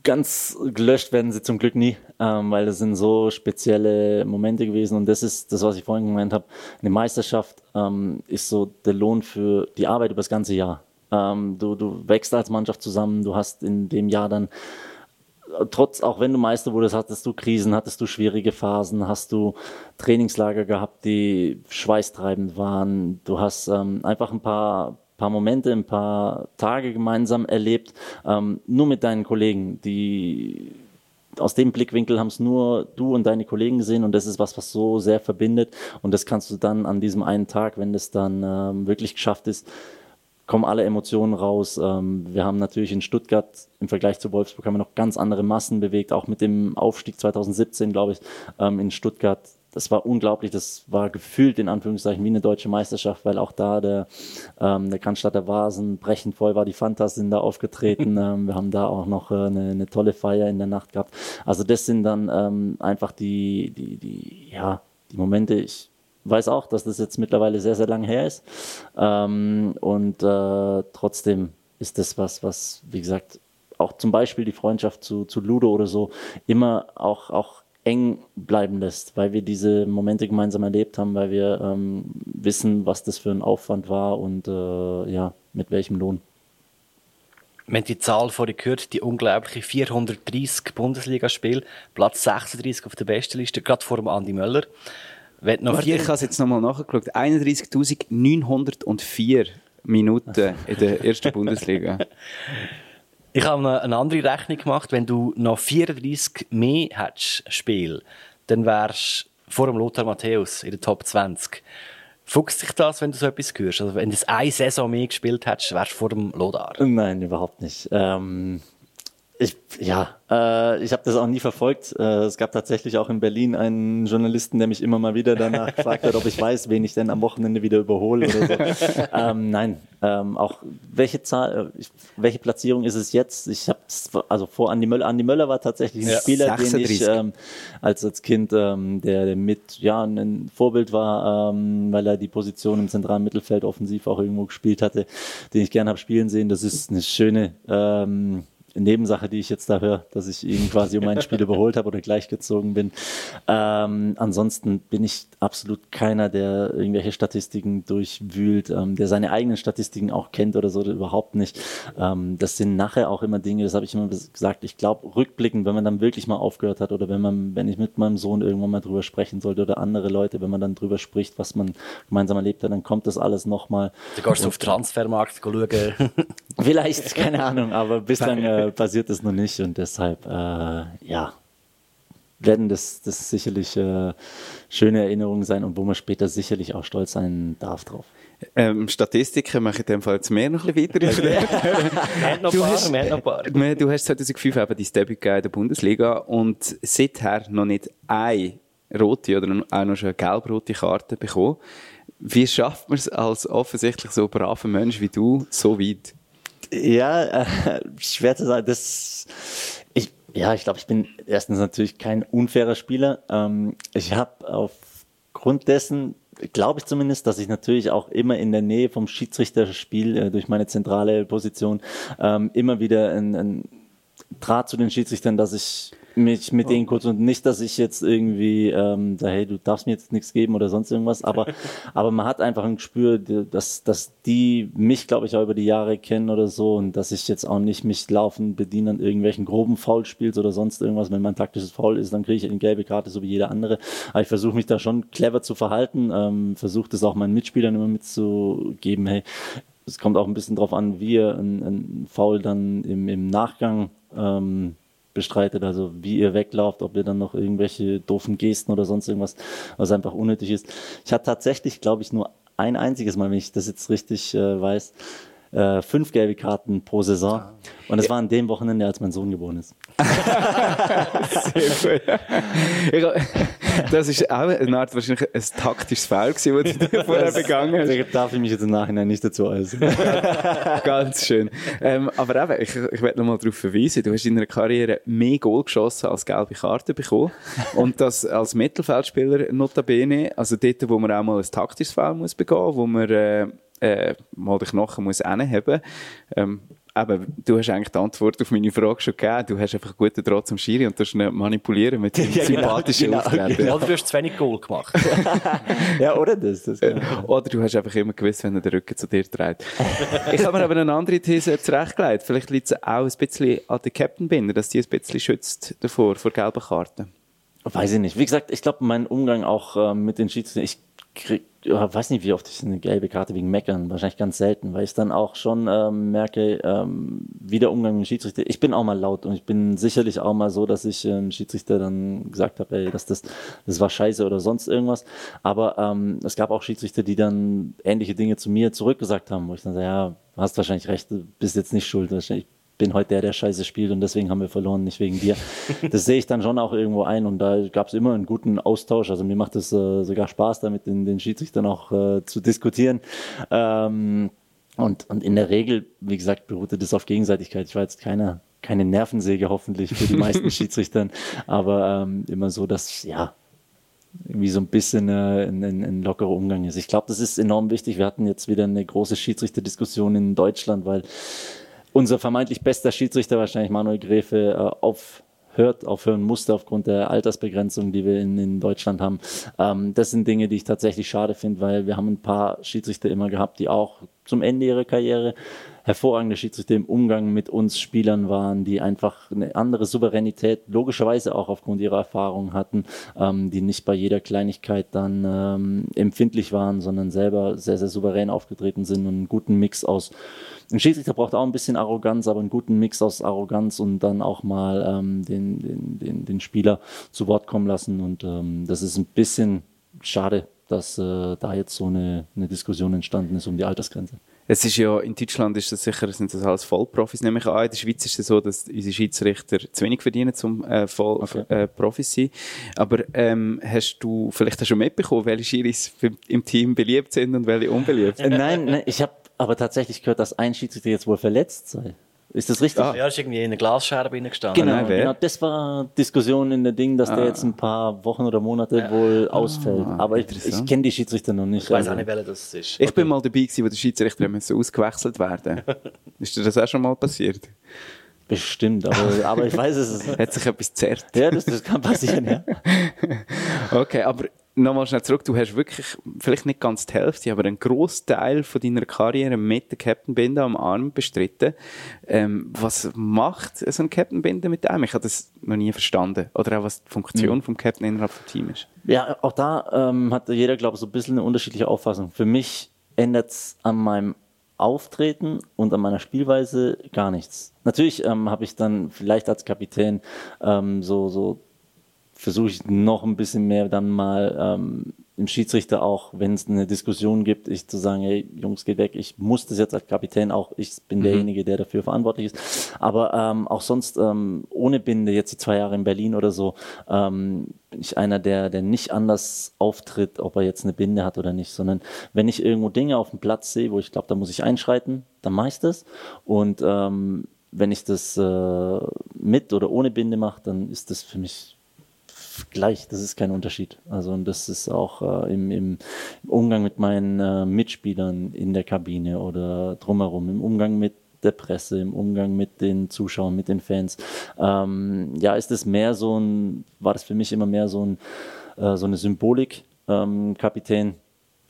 ganz gelöscht werden sie zum Glück nie, ähm, weil das sind so spezielle Momente gewesen und das ist das, was ich vorhin gemeint habe. Eine Meisterschaft ähm, ist so der Lohn für die Arbeit über das ganze Jahr. Ähm, du, du wächst als Mannschaft zusammen, du hast in dem Jahr dann trotz, auch wenn du Meister wurdest, hattest du Krisen, hattest du schwierige Phasen, hast du Trainingslager gehabt, die schweißtreibend waren. Du hast ähm, einfach ein paar, paar Momente, ein paar Tage gemeinsam erlebt, ähm, nur mit deinen Kollegen, die aus dem Blickwinkel haben es nur du und deine Kollegen gesehen und das ist was, was so sehr verbindet und das kannst du dann an diesem einen Tag, wenn das dann ähm, wirklich geschafft ist, kommen alle Emotionen raus. Ähm, wir haben natürlich in Stuttgart im Vergleich zu Wolfsburg haben wir noch ganz andere Massen bewegt, auch mit dem Aufstieg 2017, glaube ich, ähm, in Stuttgart. Das war unglaublich, das war gefühlt in Anführungszeichen wie eine deutsche Meisterschaft, weil auch da der, ähm, der Cannstatter Vasen brechend voll war, die Fantas sind da aufgetreten, (laughs) ähm, wir haben da auch noch äh, eine, eine tolle Feier in der Nacht gehabt. Also das sind dann ähm, einfach die, die, die, ja, die Momente, ich weiß auch, dass das jetzt mittlerweile sehr, sehr lang her ist. Ähm, und äh, trotzdem ist das was, was, wie gesagt, auch zum Beispiel die Freundschaft zu, zu Ludo oder so immer auch, auch eng bleiben lässt, weil wir diese Momente gemeinsam erlebt haben, weil wir ähm, wissen, was das für ein Aufwand war und äh, ja, mit welchem Lohn. Wir haben die Zahl vorhin gehört, die unglaubliche 430 Bundesligaspiele, Platz 36 auf der Bestenliste, gerade vor dem Andi Möller. Wenn noch Warte, vier- ich habe es jetzt nochmal nachgeschaut. 31.904 Minuten (laughs) in der ersten Bundesliga. Ich habe eine andere Rechnung gemacht. Wenn du noch 34 mehr hättest Spiel, dann wärst du vor dem Lothar Matthäus in der Top 20. Fuchst dich das, wenn du so etwas hörst? Also wenn du eine Saison mehr gespielt hättest, wärst du vor dem Lothar. Nein, überhaupt nicht. Ähm, ich, ja, äh, ich habe das auch nie verfolgt. Äh, es gab tatsächlich auch in Berlin einen Journalisten, der mich immer mal wieder danach (laughs) gefragt hat, ob ich weiß, wen ich denn am Wochenende wieder überhole oder so. (laughs) ähm, nein, ähm, auch welche Zahl, äh, ich, welche Platzierung ist es jetzt? Ich habe also vor Andi Möller. Andi Möller war tatsächlich ein Ja, Spieler, den ich 36. ähm, als als Kind, ähm, der, der mit ja ein Vorbild war, ähm, weil er die Position im zentralen Mittelfeld offensiv auch irgendwo gespielt hatte, den ich gerne habe spielen sehen. Das ist eine schöne ähm, Nebensache, die ich jetzt da höre, dass ich ihn quasi um ein Spiel (laughs) überholt habe oder gleichgezogen bin. Ähm, ansonsten bin ich absolut keiner, der irgendwelche Statistiken durchwühlt, ähm, der seine eigenen Statistiken auch kennt oder so, überhaupt nicht. Ähm, das sind nachher auch immer Dinge, das habe ich immer gesagt, ich glaube, rückblickend, wenn man dann wirklich mal aufgehört hat oder wenn man, wenn ich mit meinem Sohn irgendwann mal drüber sprechen sollte oder andere Leute, wenn man dann drüber spricht, was man gemeinsam erlebt hat, dann kommt das alles nochmal. Du gehst auf Transfermarkt schauen. Vielleicht, keine Ahnung, aber bislang (laughs) äh, passiert das noch nicht und deshalb, äh, ja, werden das, das sicherlich äh, schöne Erinnerungen sein und wo man später sicherlich auch stolz sein darf drauf. Ähm, Statistiken mache ich in dem Fall jetzt mehr noch ein bisschen weiter. (laughs) wir noch du, paar, hast, wir noch paar. du hast 2005 eben dein Debüt gegeben in der Bundesliga und seither noch nicht eine rote oder auch noch schon eine gelb-rote Karte bekommen. Wie schafft man es als offensichtlich so braver Mensch wie du so weit? Ja, äh, schwer zu sagen. Das, ich, ja, ich glaube, ich bin erstens natürlich kein unfairer Spieler. Ähm, ich habe aufgrund dessen, glaube ich zumindest, dass ich natürlich auch immer in der Nähe vom Schiedsrichterspiel äh, durch meine zentrale Position ähm, immer wieder ein, ein Draht zu den Schiedsrichtern, dass ich mich mit denen kurz und nicht, dass ich jetzt irgendwie ähm, da, hey, du darfst mir jetzt nichts geben oder sonst irgendwas, aber, (laughs) aber man hat einfach ein Gespür, dass, dass die mich, glaube ich, auch über die Jahre kennen oder so und dass ich jetzt auch nicht mich laufen bediene an irgendwelchen groben Foulspiels oder sonst irgendwas. Wenn mein taktisches Foul ist, dann kriege ich eine gelbe Karte, so wie jeder andere. Aber ich versuche mich da schon clever zu verhalten, ähm, versuche das auch meinen Mitspielern immer mitzugeben, hey, es kommt auch ein bisschen drauf an, wie ihr ein, ein Foul dann im, im Nachgang ähm, bestreitet, also wie ihr weglauft, ob ihr dann noch irgendwelche doofen Gesten oder sonst irgendwas, was einfach unnötig ist. Ich hatte tatsächlich, glaube ich, nur ein einziges Mal, wenn ich das jetzt richtig äh, weiß, äh, fünf gelbe Karten pro Saison. Und es war an dem Wochenende, als mein Sohn geboren ist. Sehr gut. Das ist auch eine Art wahrscheinlich ein taktisches Foul gewesen, das du (laughs) vorher begangen hast. Da darf ich mich jetzt im Nachhinein nicht dazu äußern. (laughs) Ganz schön. Ähm, aber eben, ich, ich werde nochmal darauf verweisen, du hast in deiner Karriere mehr Goal geschossen als gelbe Karten bekommen. Und das als Mittelfeldspieler notabene, also dort, wo man auch mal ein taktisches Foul muss begehen, wo man äh, äh, mal den Knochen muss hinheben. Ähm, eben, du hast eigentlich die Antwort auf meine Frage schon gegeben. Du hast einfach einen guten Draht zum Schiri und du hast ihn manipulieren mit dem (laughs) ja, genau, sympathischen genau, Auftreten. Genau. Oder du hast zu wenig Goal gemacht. (laughs) ja, oder das. das genau. Oder du hast einfach immer gewusst, wenn er den Rücken zu dir dreht. (laughs) ich habe mir aber eine andere These zurechtgelegt. Vielleicht liegt es auch ein bisschen an der Captain Binder, dass die ein bisschen schützt davor, vor gelben Karten. Weiß ich nicht. Wie gesagt, ich glaube, mein Umgang auch äh, mit den Schiedsrichtern, ich krieg, ja, weiß nicht, wie oft ich eine gelbe Karte wegen Meckern, wahrscheinlich ganz selten, weil ich dann auch schon ähm, merke, ähm, wie der Umgang mit dem Schiedsrichter. Ich bin auch mal laut und ich bin sicherlich auch mal so, dass ich ähm, Schiedsrichter dann gesagt habe, ey, dass das, das war scheiße oder sonst irgendwas. Aber ähm, es gab auch Schiedsrichter, die dann ähnliche Dinge zu mir zurückgesagt haben, wo ich dann sage, ja, hast wahrscheinlich recht, bist jetzt nicht schuld. Ich bin heute der, der Scheiße spielt und deswegen haben wir verloren, nicht wegen dir. (laughs) Das sehe ich dann schon auch irgendwo ein und da gab es immer einen guten Austausch. Also mir macht es äh, sogar Spaß, damit den, den Schiedsrichtern auch äh, zu diskutieren. Ähm, und, und in der Regel, wie gesagt, beruhte das auf Gegenseitigkeit. Ich war jetzt keiner, keine Nervensäge hoffentlich für die meisten (laughs) Schiedsrichtern, aber ähm, immer so, dass, ja, irgendwie so ein bisschen äh, ein, ein, ein lockerer Umgang ist. Ich glaube, das ist enorm wichtig. Wir hatten jetzt wieder eine große Schiedsrichterdiskussion in Deutschland, weil unser vermeintlich bester Schiedsrichter, wahrscheinlich Manuel Gräfe, äh, aufhört, aufhören musste aufgrund der Altersbegrenzung, die wir in, in Deutschland haben. Ähm, das sind Dinge, die ich tatsächlich schade finde, weil wir haben ein paar Schiedsrichter immer gehabt, die auch zum Ende ihrer Karriere hervorragende Schiedsrichter im Umgang mit uns Spielern waren, die einfach eine andere Souveränität, logischerweise auch aufgrund ihrer Erfahrung hatten, ähm, die nicht bei jeder Kleinigkeit dann ähm, empfindlich waren, sondern selber sehr, sehr souverän aufgetreten sind und einen guten Mix aus ein Schiedsrichter braucht auch ein bisschen Arroganz, aber einen guten Mix aus Arroganz und dann auch mal ähm, den, den, den, den Spieler zu Wort kommen lassen. Und ähm, das ist ein bisschen schade, dass äh, da jetzt so eine, eine Diskussion entstanden ist um die Altersgrenze. Es ist ja, in Deutschland ist das sicher, sind das alles Vollprofis, nehme ich an. In der Schweiz ist es so, dass unsere Schiedsrichter zu wenig verdienen, zum äh, voll, okay. äh, Profis sein. Aber ähm, hast du vielleicht schon mitbekommen, welche Schiris im Team beliebt sind und welche unbeliebt? Äh, nein, nein, ich habe aber tatsächlich gehört, dass ein Schiedsrichter jetzt wohl verletzt sei. Ist das richtig? Ja, ist irgendwie in einer Glasscherbe gestanden. Genau, genau, das war Diskussion in der Ding, dass ah. der jetzt ein paar Wochen oder Monate ja. wohl ah, ausfällt. Aber ich, ich kenne die Schiedsrichter noch nicht. Ich weiß also. auch nicht, welcher das ist. Ich okay. bin mal dabei gewesen, wo der Schiedsrichter so ausgewechselt werden. (laughs) ist dir das auch schon mal passiert? Bestimmt, aber, aber ich weiß es. Hat sich etwas zerrt. Ja, das, das kann passieren, ja. (laughs) okay, aber nochmal schnell zurück. Du hast wirklich, vielleicht nicht ganz die Hälfte, aber einen Großteil von deiner Karriere mit der Captain Binde am Arm bestritten. Ähm, was macht so ein Captain Binde mit einem? Ich habe das noch nie verstanden. Oder auch was die Funktion mhm. vom Captain innerhalb des Teams ist. Ja, auch da ähm, hat jeder, glaube ich, so ein bisschen eine unterschiedliche Auffassung. Für mich ändert es an meinem Auftreten und an meiner Spielweise gar nichts. Natürlich ähm, habe ich dann vielleicht als Kapitän ähm, so, so versuche ich noch ein bisschen mehr dann mal ähm, im Schiedsrichter auch, wenn es eine Diskussion gibt, ich zu sagen, hey Jungs, geht weg, ich muss das jetzt als Kapitän auch, ich bin mhm. derjenige, der dafür verantwortlich ist. Aber ähm, auch sonst ähm, ohne Binde, jetzt die zwei Jahre in Berlin oder so, ähm, bin ich einer, der, der nicht anders auftritt, ob er jetzt eine Binde hat oder nicht, sondern wenn ich irgendwo Dinge auf dem Platz sehe, wo ich glaube, da muss ich einschreiten, dann mache ich das. Und ähm, wenn ich das äh, mit oder ohne Binde mache, dann ist das für mich gleich, das ist kein Unterschied. Also und das ist auch äh, im, im, Umgang mit meinen äh, Mitspielern in der Kabine oder drumherum, im Umgang mit der Presse, im Umgang mit den Zuschauern, mit den Fans. Ähm, ja, ist es mehr so ein, war das für mich immer mehr so, ein, äh, so eine Symbolik, ähm, Kapitän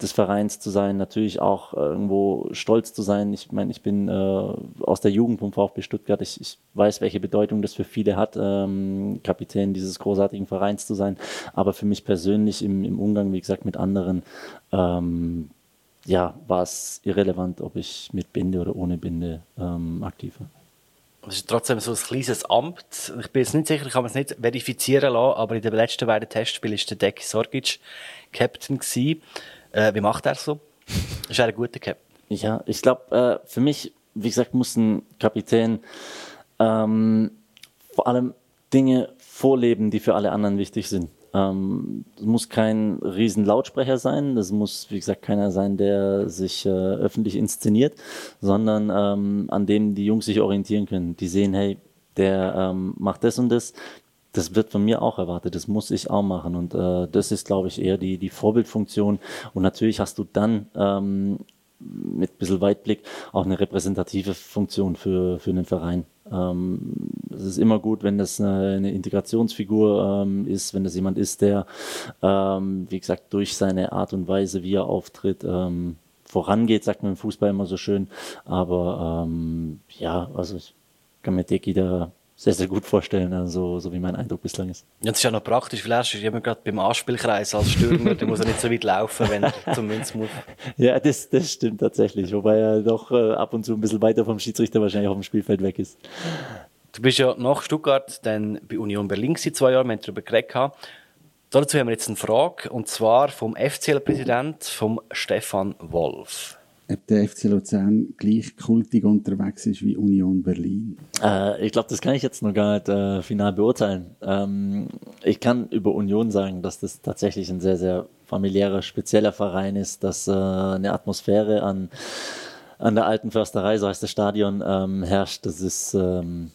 des Vereins zu sein, natürlich auch irgendwo stolz zu sein. Ich meine, ich bin äh, aus der Jugend vom VfB Stuttgart. Ich, ich weiß, welche Bedeutung das für viele hat, ähm, Kapitän dieses großartigen Vereins zu sein. Aber für mich persönlich im, im Umgang, wie gesagt, mit anderen, ähm, ja, war es irrelevant, ob ich mit Binde oder ohne Binde ähm, aktiv war. Es ist trotzdem so ein kleines Amt. Ich bin jetzt nicht sicher, ich kann es nicht verifizieren lassen, aber in den letzten beiden Testspielen war der Deki Sorgic Captain. Gewesen. Äh, wie macht er so? Ist er ein guter Captain? Ja, ich glaube, äh, für mich, wie gesagt, muss ein Kapitän ähm, vor allem Dinge vorleben, die für alle anderen wichtig sind. Ähm, es muss kein riesen Lautsprecher sein, das muss, wie gesagt, keiner sein, der sich äh, öffentlich inszeniert, sondern ähm, an dem die Jungs sich orientieren können. Die sehen, hey, der ähm, macht das und das, das wird von mir auch erwartet, das muss ich auch machen. Und äh, das ist, glaube ich, eher die, die Vorbildfunktion. Und natürlich hast du dann ähm, mit ein bisschen Weitblick auch eine repräsentative Funktion für, für einen Verein. Ähm, es ist immer gut, wenn das eine, eine Integrationsfigur ähm, ist, wenn das jemand ist, der, ähm, wie gesagt, durch seine Art und Weise, wie er auftritt, ähm, vorangeht, sagt man im Fußball immer so schön. Aber ähm, ja, also ich kann mir Deki da sehr, sehr gut vorstellen, also, so wie mein Eindruck bislang ist. Ja, das ist ja noch praktisch, vielleicht ist jemand gerade beim Anspielkreis als Stürmer, (laughs) der muss ja nicht so weit laufen, wenn er zum Münz muss. (laughs) Ja, das, das stimmt tatsächlich, wobei er doch äh, ab und zu ein bisschen weiter vom Schiedsrichter wahrscheinlich auf dem Spielfeld weg ist. Du bist ja nach Stuttgart dann bei Union Berlin gewesen, zwei Jahre, wir haben darüber geredet. Dazu haben wir jetzt eine Frage, und zwar vom FCL-Präsident, vom Stefan Wolf ob der FC Luzern gleich kultig unterwegs ist wie Union Berlin? Äh, ich glaube, das kann ich jetzt noch gar nicht äh, final beurteilen. Ähm, ich kann über Union sagen, dass das tatsächlich ein sehr, sehr familiärer, spezieller Verein ist, dass äh, eine Atmosphäre an, an der alten Försterei, so heißt das Stadion, ähm, herrscht. Das ist ähm,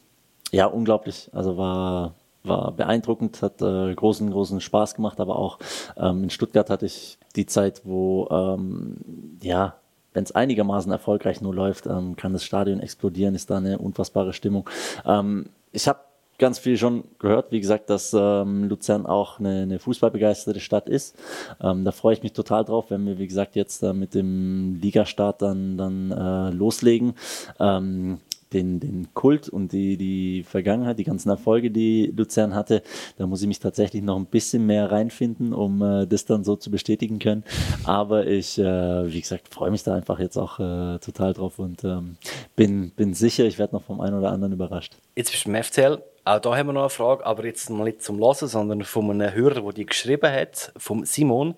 ja unglaublich. Also war war beeindruckend, hat äh, großen, großen Spaß gemacht, aber auch ähm, in Stuttgart hatte ich die Zeit, wo ähm, ja wenn es einigermaßen erfolgreich nur läuft, ähm, kann das Stadion explodieren, ist da eine unfassbare Stimmung. Ähm, ich habe ganz viel schon gehört, wie gesagt, dass ähm, Luzern auch eine, eine fußballbegeisterte Stadt ist. Ähm, da freue ich mich total drauf, wenn wir, wie gesagt, jetzt äh, mit dem Ligastart dann, dann äh, loslegen. Ähm, den, den Kult und die, die Vergangenheit, die ganzen Erfolge, die Luzern hatte, da muss ich mich tatsächlich noch ein bisschen mehr reinfinden, um äh, das dann so zu bestätigen können. Aber ich, äh, wie gesagt, freue mich da einfach jetzt auch äh, total drauf und ähm, bin, bin sicher, ich werde noch vom einen oder anderen überrascht. Jetzt bist du im FCL. Auch da haben wir noch eine Frage, aber jetzt mal nicht zum Hören, sondern von einem Hörer, der die geschrieben hat, vom Simon.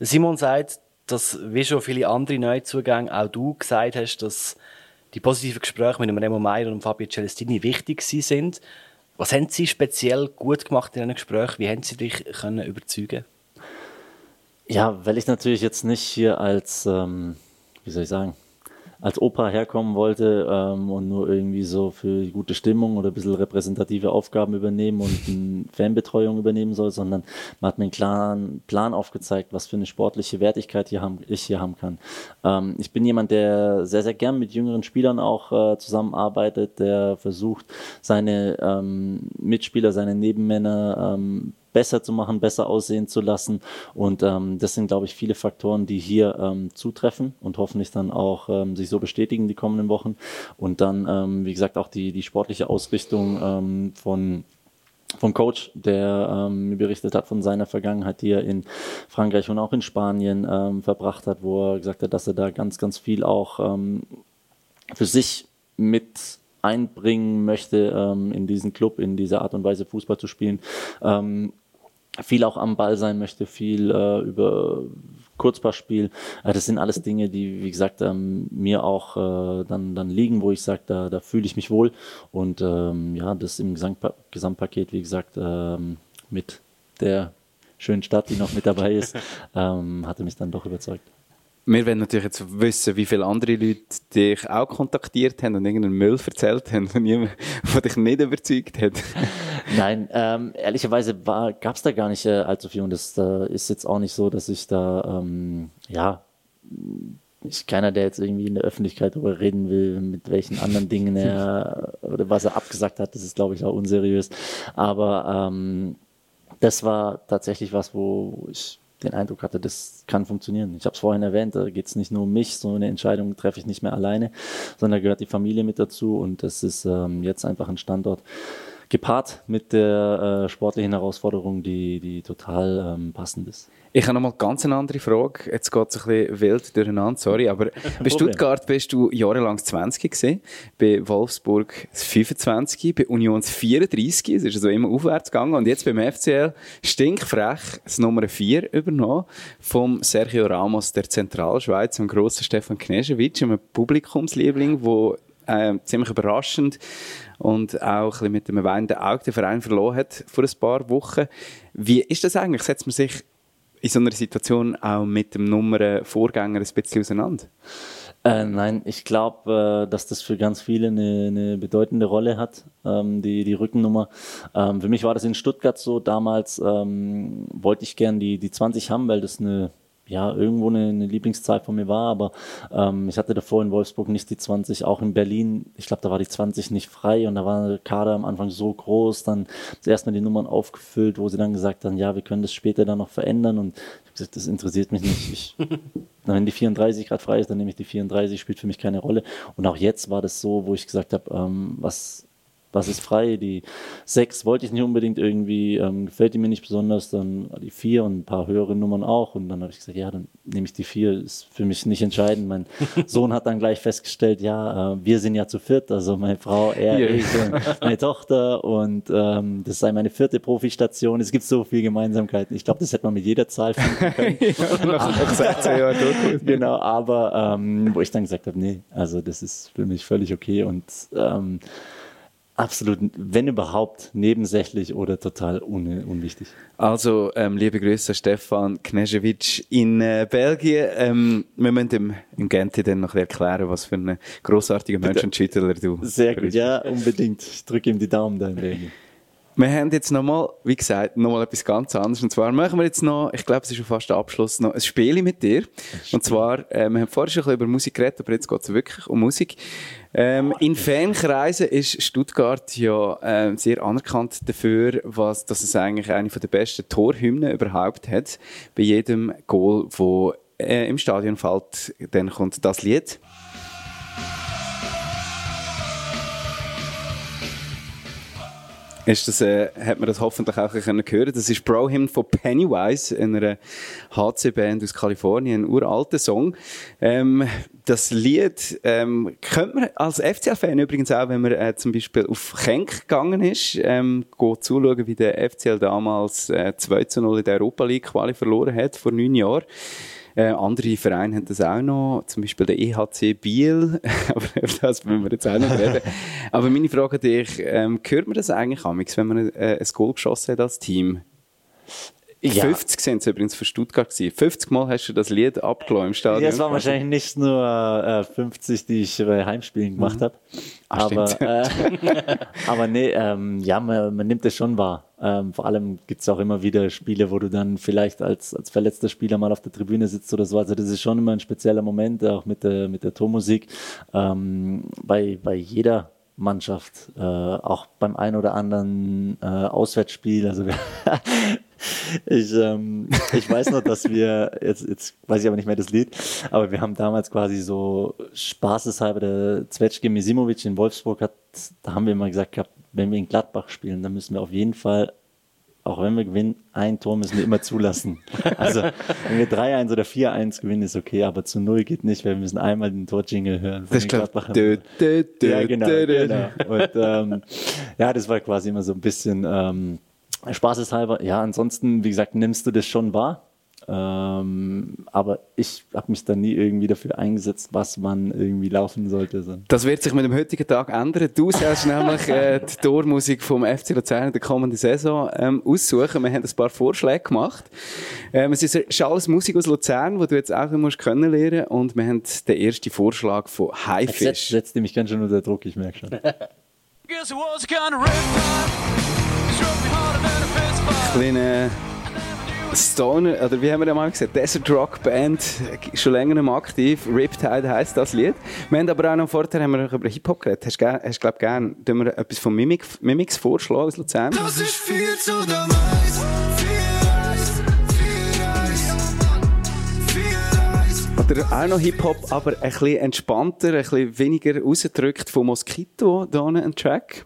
Simon sagt, dass, wie schon viele andere Neuzugänge, auch du gesagt hast, dass die positiven Gespräche mit dem Remo Meyer und Fabio Celestini wichtig sind. Was haben Sie speziell gut gemacht in diesen Gesprächen? Wie haben Sie dich können überzeugen Ja, weil ich natürlich jetzt nicht hier als, ähm, wie soll ich sagen, als Opa herkommen wollte ähm, und nur irgendwie so für gute Stimmung oder ein bisschen repräsentative Aufgaben übernehmen und (laughs) Fanbetreuung übernehmen soll, sondern man hat mir einen klaren Plan aufgezeigt, was für eine sportliche Wertigkeit hier haben, ich hier haben kann. Ähm, ich bin jemand, der sehr, sehr gern mit jüngeren Spielern auch äh, zusammenarbeitet, der versucht, seine ähm, Mitspieler, seine Nebenmänner ähm, besser zu machen, besser aussehen zu lassen. Und ähm, das sind, glaube ich, viele Faktoren, die hier ähm, zutreffen und hoffentlich dann auch ähm, sich so bestätigen die kommenden Wochen. Und dann, ähm, wie gesagt, auch die, die sportliche Ausrichtung ähm, von vom Coach, der ähm, mir berichtet hat von seiner Vergangenheit, die er in Frankreich und auch in Spanien ähm, verbracht hat, wo er gesagt hat, dass er da ganz, ganz viel auch ähm, für sich mit einbringen möchte, ähm, in diesen Club, in dieser Art und Weise Fußball zu spielen. Ähm, viel auch am Ball sein möchte, viel äh, über Kurzpassspiel. Äh, das sind alles Dinge, die, wie gesagt, ähm, mir auch äh, dann, dann liegen, wo ich sage, da, da fühle ich mich wohl. Und ähm, ja, das im Gesamtpa Gesamtpaket, wie gesagt, ähm, mit der schönen Stadt, die noch mit dabei ist, (laughs) ähm, hatte mich dann doch überzeugt. Wir wollen natürlich jetzt wissen, wie viele andere Leute dich auch kontaktiert haben und irgendeinen Müll erzählt haben, der dich nicht überzeugt hat. (laughs) Nein, ähm, ehrlicherweise gab es da gar nicht äh, allzu viel und das äh, ist jetzt auch nicht so, dass ich da, ähm, ja, ich keiner, der jetzt irgendwie in der Öffentlichkeit darüber reden will, mit welchen anderen Dingen er (laughs) oder was er abgesagt hat, das ist, glaube ich, auch unseriös. Aber ähm, das war tatsächlich was, wo ich den Eindruck hatte, das kann funktionieren. Ich habe es vorhin erwähnt, da geht es nicht nur um mich, so eine Entscheidung treffe ich nicht mehr alleine, sondern da gehört die Familie mit dazu und das ist ähm, jetzt einfach ein Standort gepaart mit der äh, sportlichen Herausforderung, die, die total ähm, passend ist. Ich habe noch mal ganz eine andere Frage. Jetzt geht es ein bisschen wild durcheinander, sorry. Aber bei Stuttgart bist du jahrelang 20 gewesen, bei Wolfsburg 25, bei Union 34, es ist also immer aufwärts gegangen. Und jetzt beim FCL stinkfrech das Nummer 4 übernommen vom Sergio Ramos der Zentralschweiz, dem grossen Stefan Knežević, einem Publikumsliebling, der äh, ziemlich überraschend und auch ein mit einem weinenden Auge den Verein verloren hat vor ein paar Wochen. Wie ist das eigentlich? Setzt man sich in so einer Situation auch mit dem Nummer Vorgänger ein bisschen auseinander? Äh, nein, ich glaube, äh, dass das für ganz viele eine, eine bedeutende Rolle hat, ähm, die, die Rückennummer. Ähm, für mich war das in Stuttgart so. Damals ähm, wollte ich gern die, die 20 haben, weil das eine ja, irgendwo eine, eine Lieblingszahl von mir war, aber ähm, ich hatte davor in Wolfsburg nicht die 20, auch in Berlin, ich glaube, da war die 20 nicht frei und da war der Kader am Anfang so groß, dann erstmal die Nummern aufgefüllt, wo sie dann gesagt haben, ja, wir können das später dann noch verändern und ich habe gesagt, das interessiert mich nicht. Ich, (laughs) wenn die 34 gerade frei ist, dann nehme ich die 34, spielt für mich keine Rolle. Und auch jetzt war das so, wo ich gesagt habe, ähm, was was ist frei? Die sechs wollte ich nicht unbedingt irgendwie, ähm, gefällt die mir nicht besonders, dann die vier und ein paar höhere Nummern auch. Und dann habe ich gesagt, ja, dann nehme ich die vier, ist für mich nicht entscheidend. Mein (laughs) Sohn hat dann gleich festgestellt, ja, äh, wir sind ja zu viert, also meine Frau, er, ja. ich und meine Tochter und ähm, das sei meine vierte Profistation. Es gibt so viel Gemeinsamkeiten. Ich glaube, das hätte man mit jeder Zahl finden können. (laughs) ja, nach 16 Jahren Genau, aber ähm, wo ich dann gesagt habe, nee, also das ist für mich völlig okay und ähm, Absolut, wenn überhaupt, nebensächlich oder total un unwichtig. Also, ähm, liebe Grüße Stefan Knežević in äh, Belgien. Ähm, wir müssen im, im Gente dann noch erklären, was für ein grossartiger Menschenschüttler du Sehr gut, ja, unbedingt. Ich drücke ihm die Daumen da in Belgien. Wir haben jetzt nochmal, wie gesagt, nochmal etwas ganz anderes. Und zwar machen wir jetzt noch, ich glaube, es ist schon fast der Abschluss, noch ein Spiel mit dir. Und zwar, äh, wir haben vorher schon ein bisschen über Musik geredet, aber jetzt geht es wirklich um Musik. Ähm, in Fankreisen ist Stuttgart ja äh, sehr anerkannt dafür, was, dass es eigentlich eine der besten Torhymnen überhaupt hat. Bei jedem Goal, wo äh, im Stadion fällt, dann kommt das Lied. Ist das, äh, hat man das hoffentlich auch können hören Das ist Bro Him von Pennywise, einer HC-Band aus Kalifornien, ein uralter Song. Ähm, das Lied ähm, könnte man als FCL-Fan übrigens auch, wenn man äh, zum Beispiel auf Kenk gegangen ist, ähm, geht zuschauen, wie der FCL damals äh, 2 zu 0 in der Europa League Quali verloren hat, vor neun Jahren. Äh, andere Vereine haben das auch noch, zum Beispiel der EHC Biel, (laughs) aber über das wollen wir jetzt auch nicht reden. (laughs) aber meine Frage an dich, ähm, hört man das eigentlich amigs, wenn man äh, ein Goal geschossen hat als Team? Ja. 50 sind es übrigens für Stuttgart gewesen. 50 Mal hast du das Lied abgelassen im Stadion. Ja, es waren wahrscheinlich nicht nur äh, 50, die ich bei Heimspielen gemacht habe. Ach, aber, äh, (laughs) aber nee, ähm, ja, man, man nimmt es schon wahr. Ähm, vor allem gibt es auch immer wieder Spiele, wo du dann vielleicht als, als verletzter Spieler mal auf der Tribüne sitzt oder so. Also das ist schon immer ein spezieller Moment, auch mit der, mit der Tormusik. Ähm, bei, bei jeder Mannschaft, äh, auch beim ein oder anderen äh, Auswärtsspiel. Also (laughs) wir ich, ähm, ich weiß noch, dass wir, jetzt, jetzt weiß ich aber nicht mehr das Lied, aber wir haben damals quasi so spaßeshalber der Zwetschge Misimovic in Wolfsburg hat, da haben wir immer gesagt gehabt, wenn wir in Gladbach spielen, dann müssen wir auf jeden Fall auch wenn wir gewinnen, ein Tor müssen wir immer zulassen. (laughs) Also, wenn wir 3-1 oder 4-1 gewinnen, ist okay, aber zu Null geht nicht, weil wir müssen einmal den Torjingle hören. Das klar. Dö, dö, dö, ja, genau, genau. Und ähm, ja, das war quasi immer so ein bisschen ähm, spaßeshalber. Ja, ansonsten, wie gesagt, nimmst du das schon wahr. Ähm, aber ich habe mich da nie irgendwie dafür eingesetzt, was man irgendwie laufen sollte. So. Das wird sich mit dem heutigen Tag ändern. Du sollst nämlich äh, (laughs) die Tormusik vom FC Luzern in der kommenden Saison ähm, aussuchen. Wir haben ein paar Vorschläge gemacht. Ähm, es ist alles Musik aus Luzern, die du jetzt auch musst können lernen und wir haben den ersten Vorschlag von Highfish. Jetzt setzt mich ganz schön unter Druck, ich merke schon. (laughs) Kleine Stoner, oder wie haben wir das mal gesagt, Desert Rock Band, schon länger nicht aktiv. Riptide heisst das Lied. Wir haben aber auch noch vorher haben wir über Hip-Hop geredet. Hast du, hast, glaub, gern, tun wir etwas von Mimic, Mimics vorschlagen aus Luzern? Das ist viel zu der Mais. Oder auch noch Hip-Hop, aber ein bisschen entspannter, ein bisschen weniger rausgedrückt von Mosquito, da ein Track.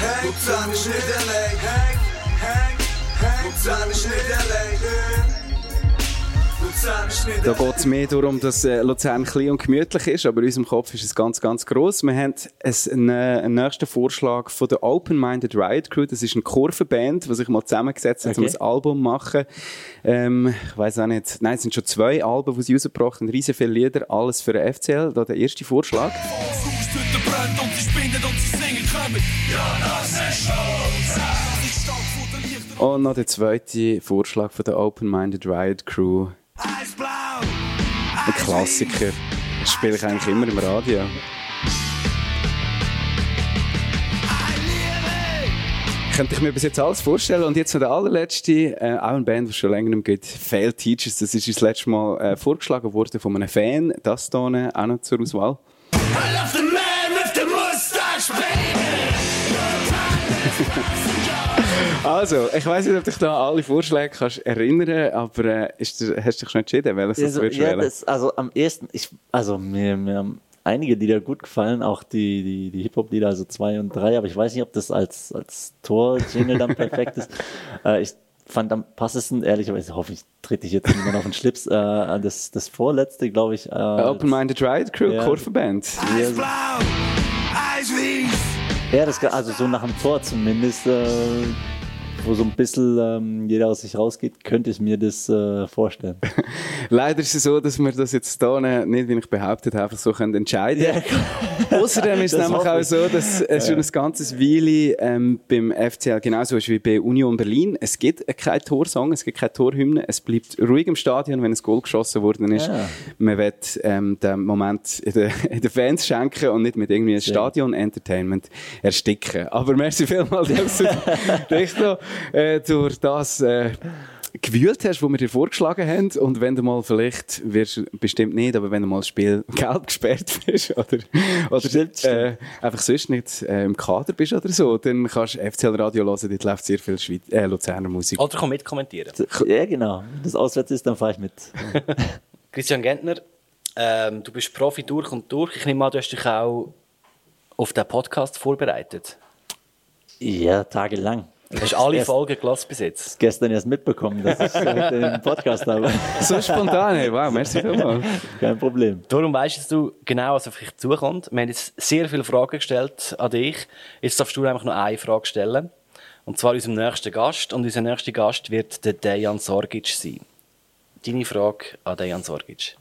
Hang, hang, Luzern ist nicht L.A. Hang, hang, hang, Luzern ist nicht L.A. Luzern ist nicht Da geht es mehr darum, dass äh, Luzern klein und gemütlich ist, aber in unserem Kopf ist es ganz, ganz gross. Wir haben einen, nächsten Vorschlag von der Open-Minded Riot Crew. Das ist eine Kurvenband, die sich mal zusammengesetzt hat, um Okay. ein Album zu machen. Ähm, ich weiß auch nicht. Nein, es sind schon zwei Alben, die sie rausgebracht haben. Riesen viele Lieder, alles für den FCL. Da der erste Vorschlag. Und noch der zweite Vorschlag von der Open-Minded Riot Crew. Ein Klassiker. Das spiele ich eigentlich immer im Radio. Könnte ich mir bis jetzt alles vorstellen. Und jetzt noch der allerletzte, äh, auch eine Band, die es schon länger nicht gibt, Failed Teachers. Das ist uns letztes Mal äh, vorgeschlagen worden von einem Fan. Das hier auch noch zur Auswahl. I love the man with the mustache, baby. (laughs) Also, ich weiß nicht, ob dich da an alle Vorschläge kannst erinnern, aber äh, ist hast du dich schon entschieden, welches das Also, würdest ja, das, also am ersten, ich, also mir, mir haben einige Lieder gut gefallen, auch die, die, die Hip-Hop-Lieder, also zwei und drei, aber ich weiß nicht, ob das als, als Tor-Jingle dann perfekt ist. (laughs) Äh, ich fand am passesten, ehrlicherweise hoffe ich, trete ich jetzt niemand auf den Schlips, äh, das, das vorletzte, glaube ich. Äh, Open-Minded Riot Crew, Ja. Kurvenband. Eisblau, Eiswies. Ja, das, also so nach dem Tor zumindest, äh, wo so ein bisschen ähm, jeder aus sich rausgeht, könnte ich mir das äh, vorstellen. (laughs) Leider ist es so, dass wir das jetzt hier nicht, wie ich behauptet habe, so können entscheiden können. (laughs) Außerdem ist es nämlich auch so, dass (laughs) es schon ein ganzes Weile ähm, beim FCL genauso ist wie bei Union Berlin. Es gibt keinen Torsong, es gibt keine Torhymne, es bleibt ruhig im Stadion, wenn ein Goal geschossen worden ist. Ja. Man wird ähm, den Moment in den, in den Fans schenken und nicht mit irgendwie einem Stadion-Entertainment ersticken. Aber merci vielmals, da äh, durch das äh, gewühlt hast, was wir dir vorgeschlagen haben. Und wenn du mal vielleicht, wirst du bestimmt nicht, aber wenn du mal das Spiel (laughs) gelb gesperrt bist oder, oder Stimmt, Äh, einfach sonst nicht äh, im Kader bist oder so, dann kannst du FCL Radio hören, dort läuft sehr viel Schweiz äh, Luzerner Musik. Oder komm mit kommentieren. Ja, genau. Wenn das auswärts ist, dann fahre ich mit. (laughs) Christian Gentner, ähm, du bist Profi durch und durch. Ich nehme an, du hast dich auch auf den Podcast vorbereitet. Ja, tagelang. Du hast alle Erst- Folgen gelassen bis jetzt. gestern erst mitbekommen, dass ich einen Podcast habe. (laughs) So spontan, hey, wow, merci vielmals. Kein Problem. Darum weißt du genau, was auf dich zukommt. Wir haben jetzt sehr viele Fragen gestellt an dich. Jetzt darfst du einfach noch eine Frage stellen. Und zwar unserem nächsten Gast. Und unser nächster Gast wird der Dejan Sorgic sein. Deine Frage an Dejan Sorgic.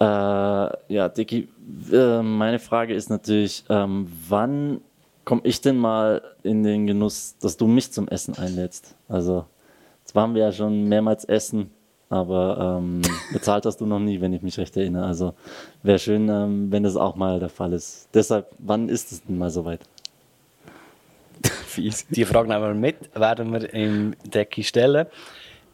Äh, ja, Dicky, äh, meine Frage ist natürlich, ähm, wann komme ich denn mal in den Genuss, dass du mich zum Essen einlädst? Also, Zwar haben wir ja schon mehrmals essen, aber ähm, (laughs) bezahlt hast du noch nie, wenn ich mich recht erinnere. Also wäre schön, ähm, wenn das auch mal der Fall ist. Deshalb, wann ist es denn mal soweit? Fies. Die Frage nehmen wir mit, werden wir im Decki stellen.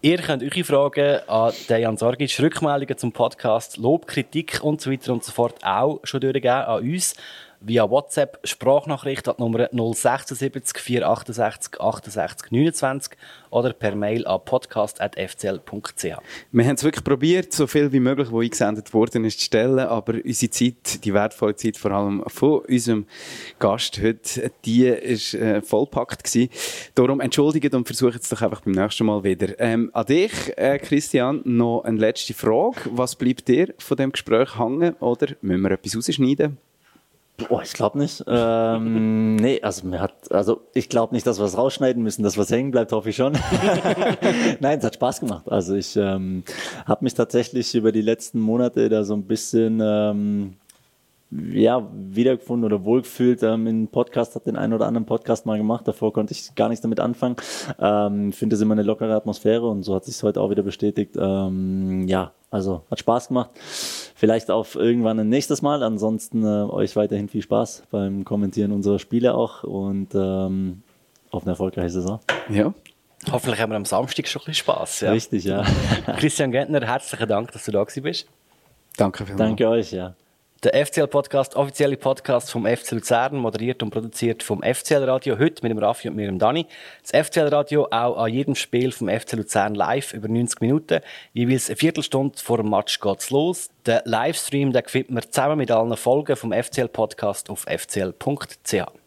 Ihr könnt eure Fragen an Dejan Sorgic, Rückmeldungen zum Podcast, Lob, Kritik und so weiter und so fort auch schon durchgeben an uns via WhatsApp Sprachnachricht an die Nummer 076 468 68 29 oder per Mail an podcast.fcl.ch. Wir haben es wirklich probiert, so viel wie möglich, was eingesendet worden ist, zu stellen, aber unsere Zeit, die wertvolle Zeit vor allem von unserem Gast heute, die ist äh, vollpackt gewesen. Darum entschuldigt und versucht es doch einfach beim nächsten Mal wieder. Ähm, an dich, äh, Christian, noch eine letzte Frage. Was bleibt dir von dem Gespräch hängen oder müssen wir etwas rausschneiden? Boah, ich glaube nicht. Ähm, (laughs) nee, also mir hat, also ich glaube nicht, dass wir es rausschneiden müssen, dass was hängen bleibt, hoffe ich schon. (laughs) Nein, es hat Spaß gemacht. Also ich ähm, habe mich tatsächlich über die letzten Monate da so ein bisschen ähm, ja, wiedergefunden oder wohlgefühlt. Ähm, in Podcast hat den einen oder anderen Podcast mal gemacht. Davor konnte ich gar nichts damit anfangen. Ähm, Finde es immer eine lockere Atmosphäre und so hat sich heute auch wieder bestätigt. Ähm, ja, also hat Spaß gemacht. Vielleicht auf irgendwann ein nächstes Mal. Ansonsten äh, euch weiterhin viel Spaß beim Kommentieren unserer Spiele auch und ähm, auf eine erfolgreiche Saison. Ja. Hoffentlich haben wir am Samstag schon ein bisschen Spaß. Ja. Richtig, ja. (laughs) Christian Gentner, herzlichen Dank, dass du da gewesen bist. Danke vielmals. Danke euch, ja. Der FCL-Podcast, offizielle Podcast vom FC Luzern, moderiert und produziert vom FCL-Radio, heute mit dem Raffi und mir, dem Dani. Das FCL-Radio auch an jedem Spiel vom FC Luzern live über 90 Minuten. Jeweils eine Viertelstunde vor dem Match geht's los. Der Livestream, den findet man zusammen mit allen Folgen vom FCL-Podcast auf fcl.ch.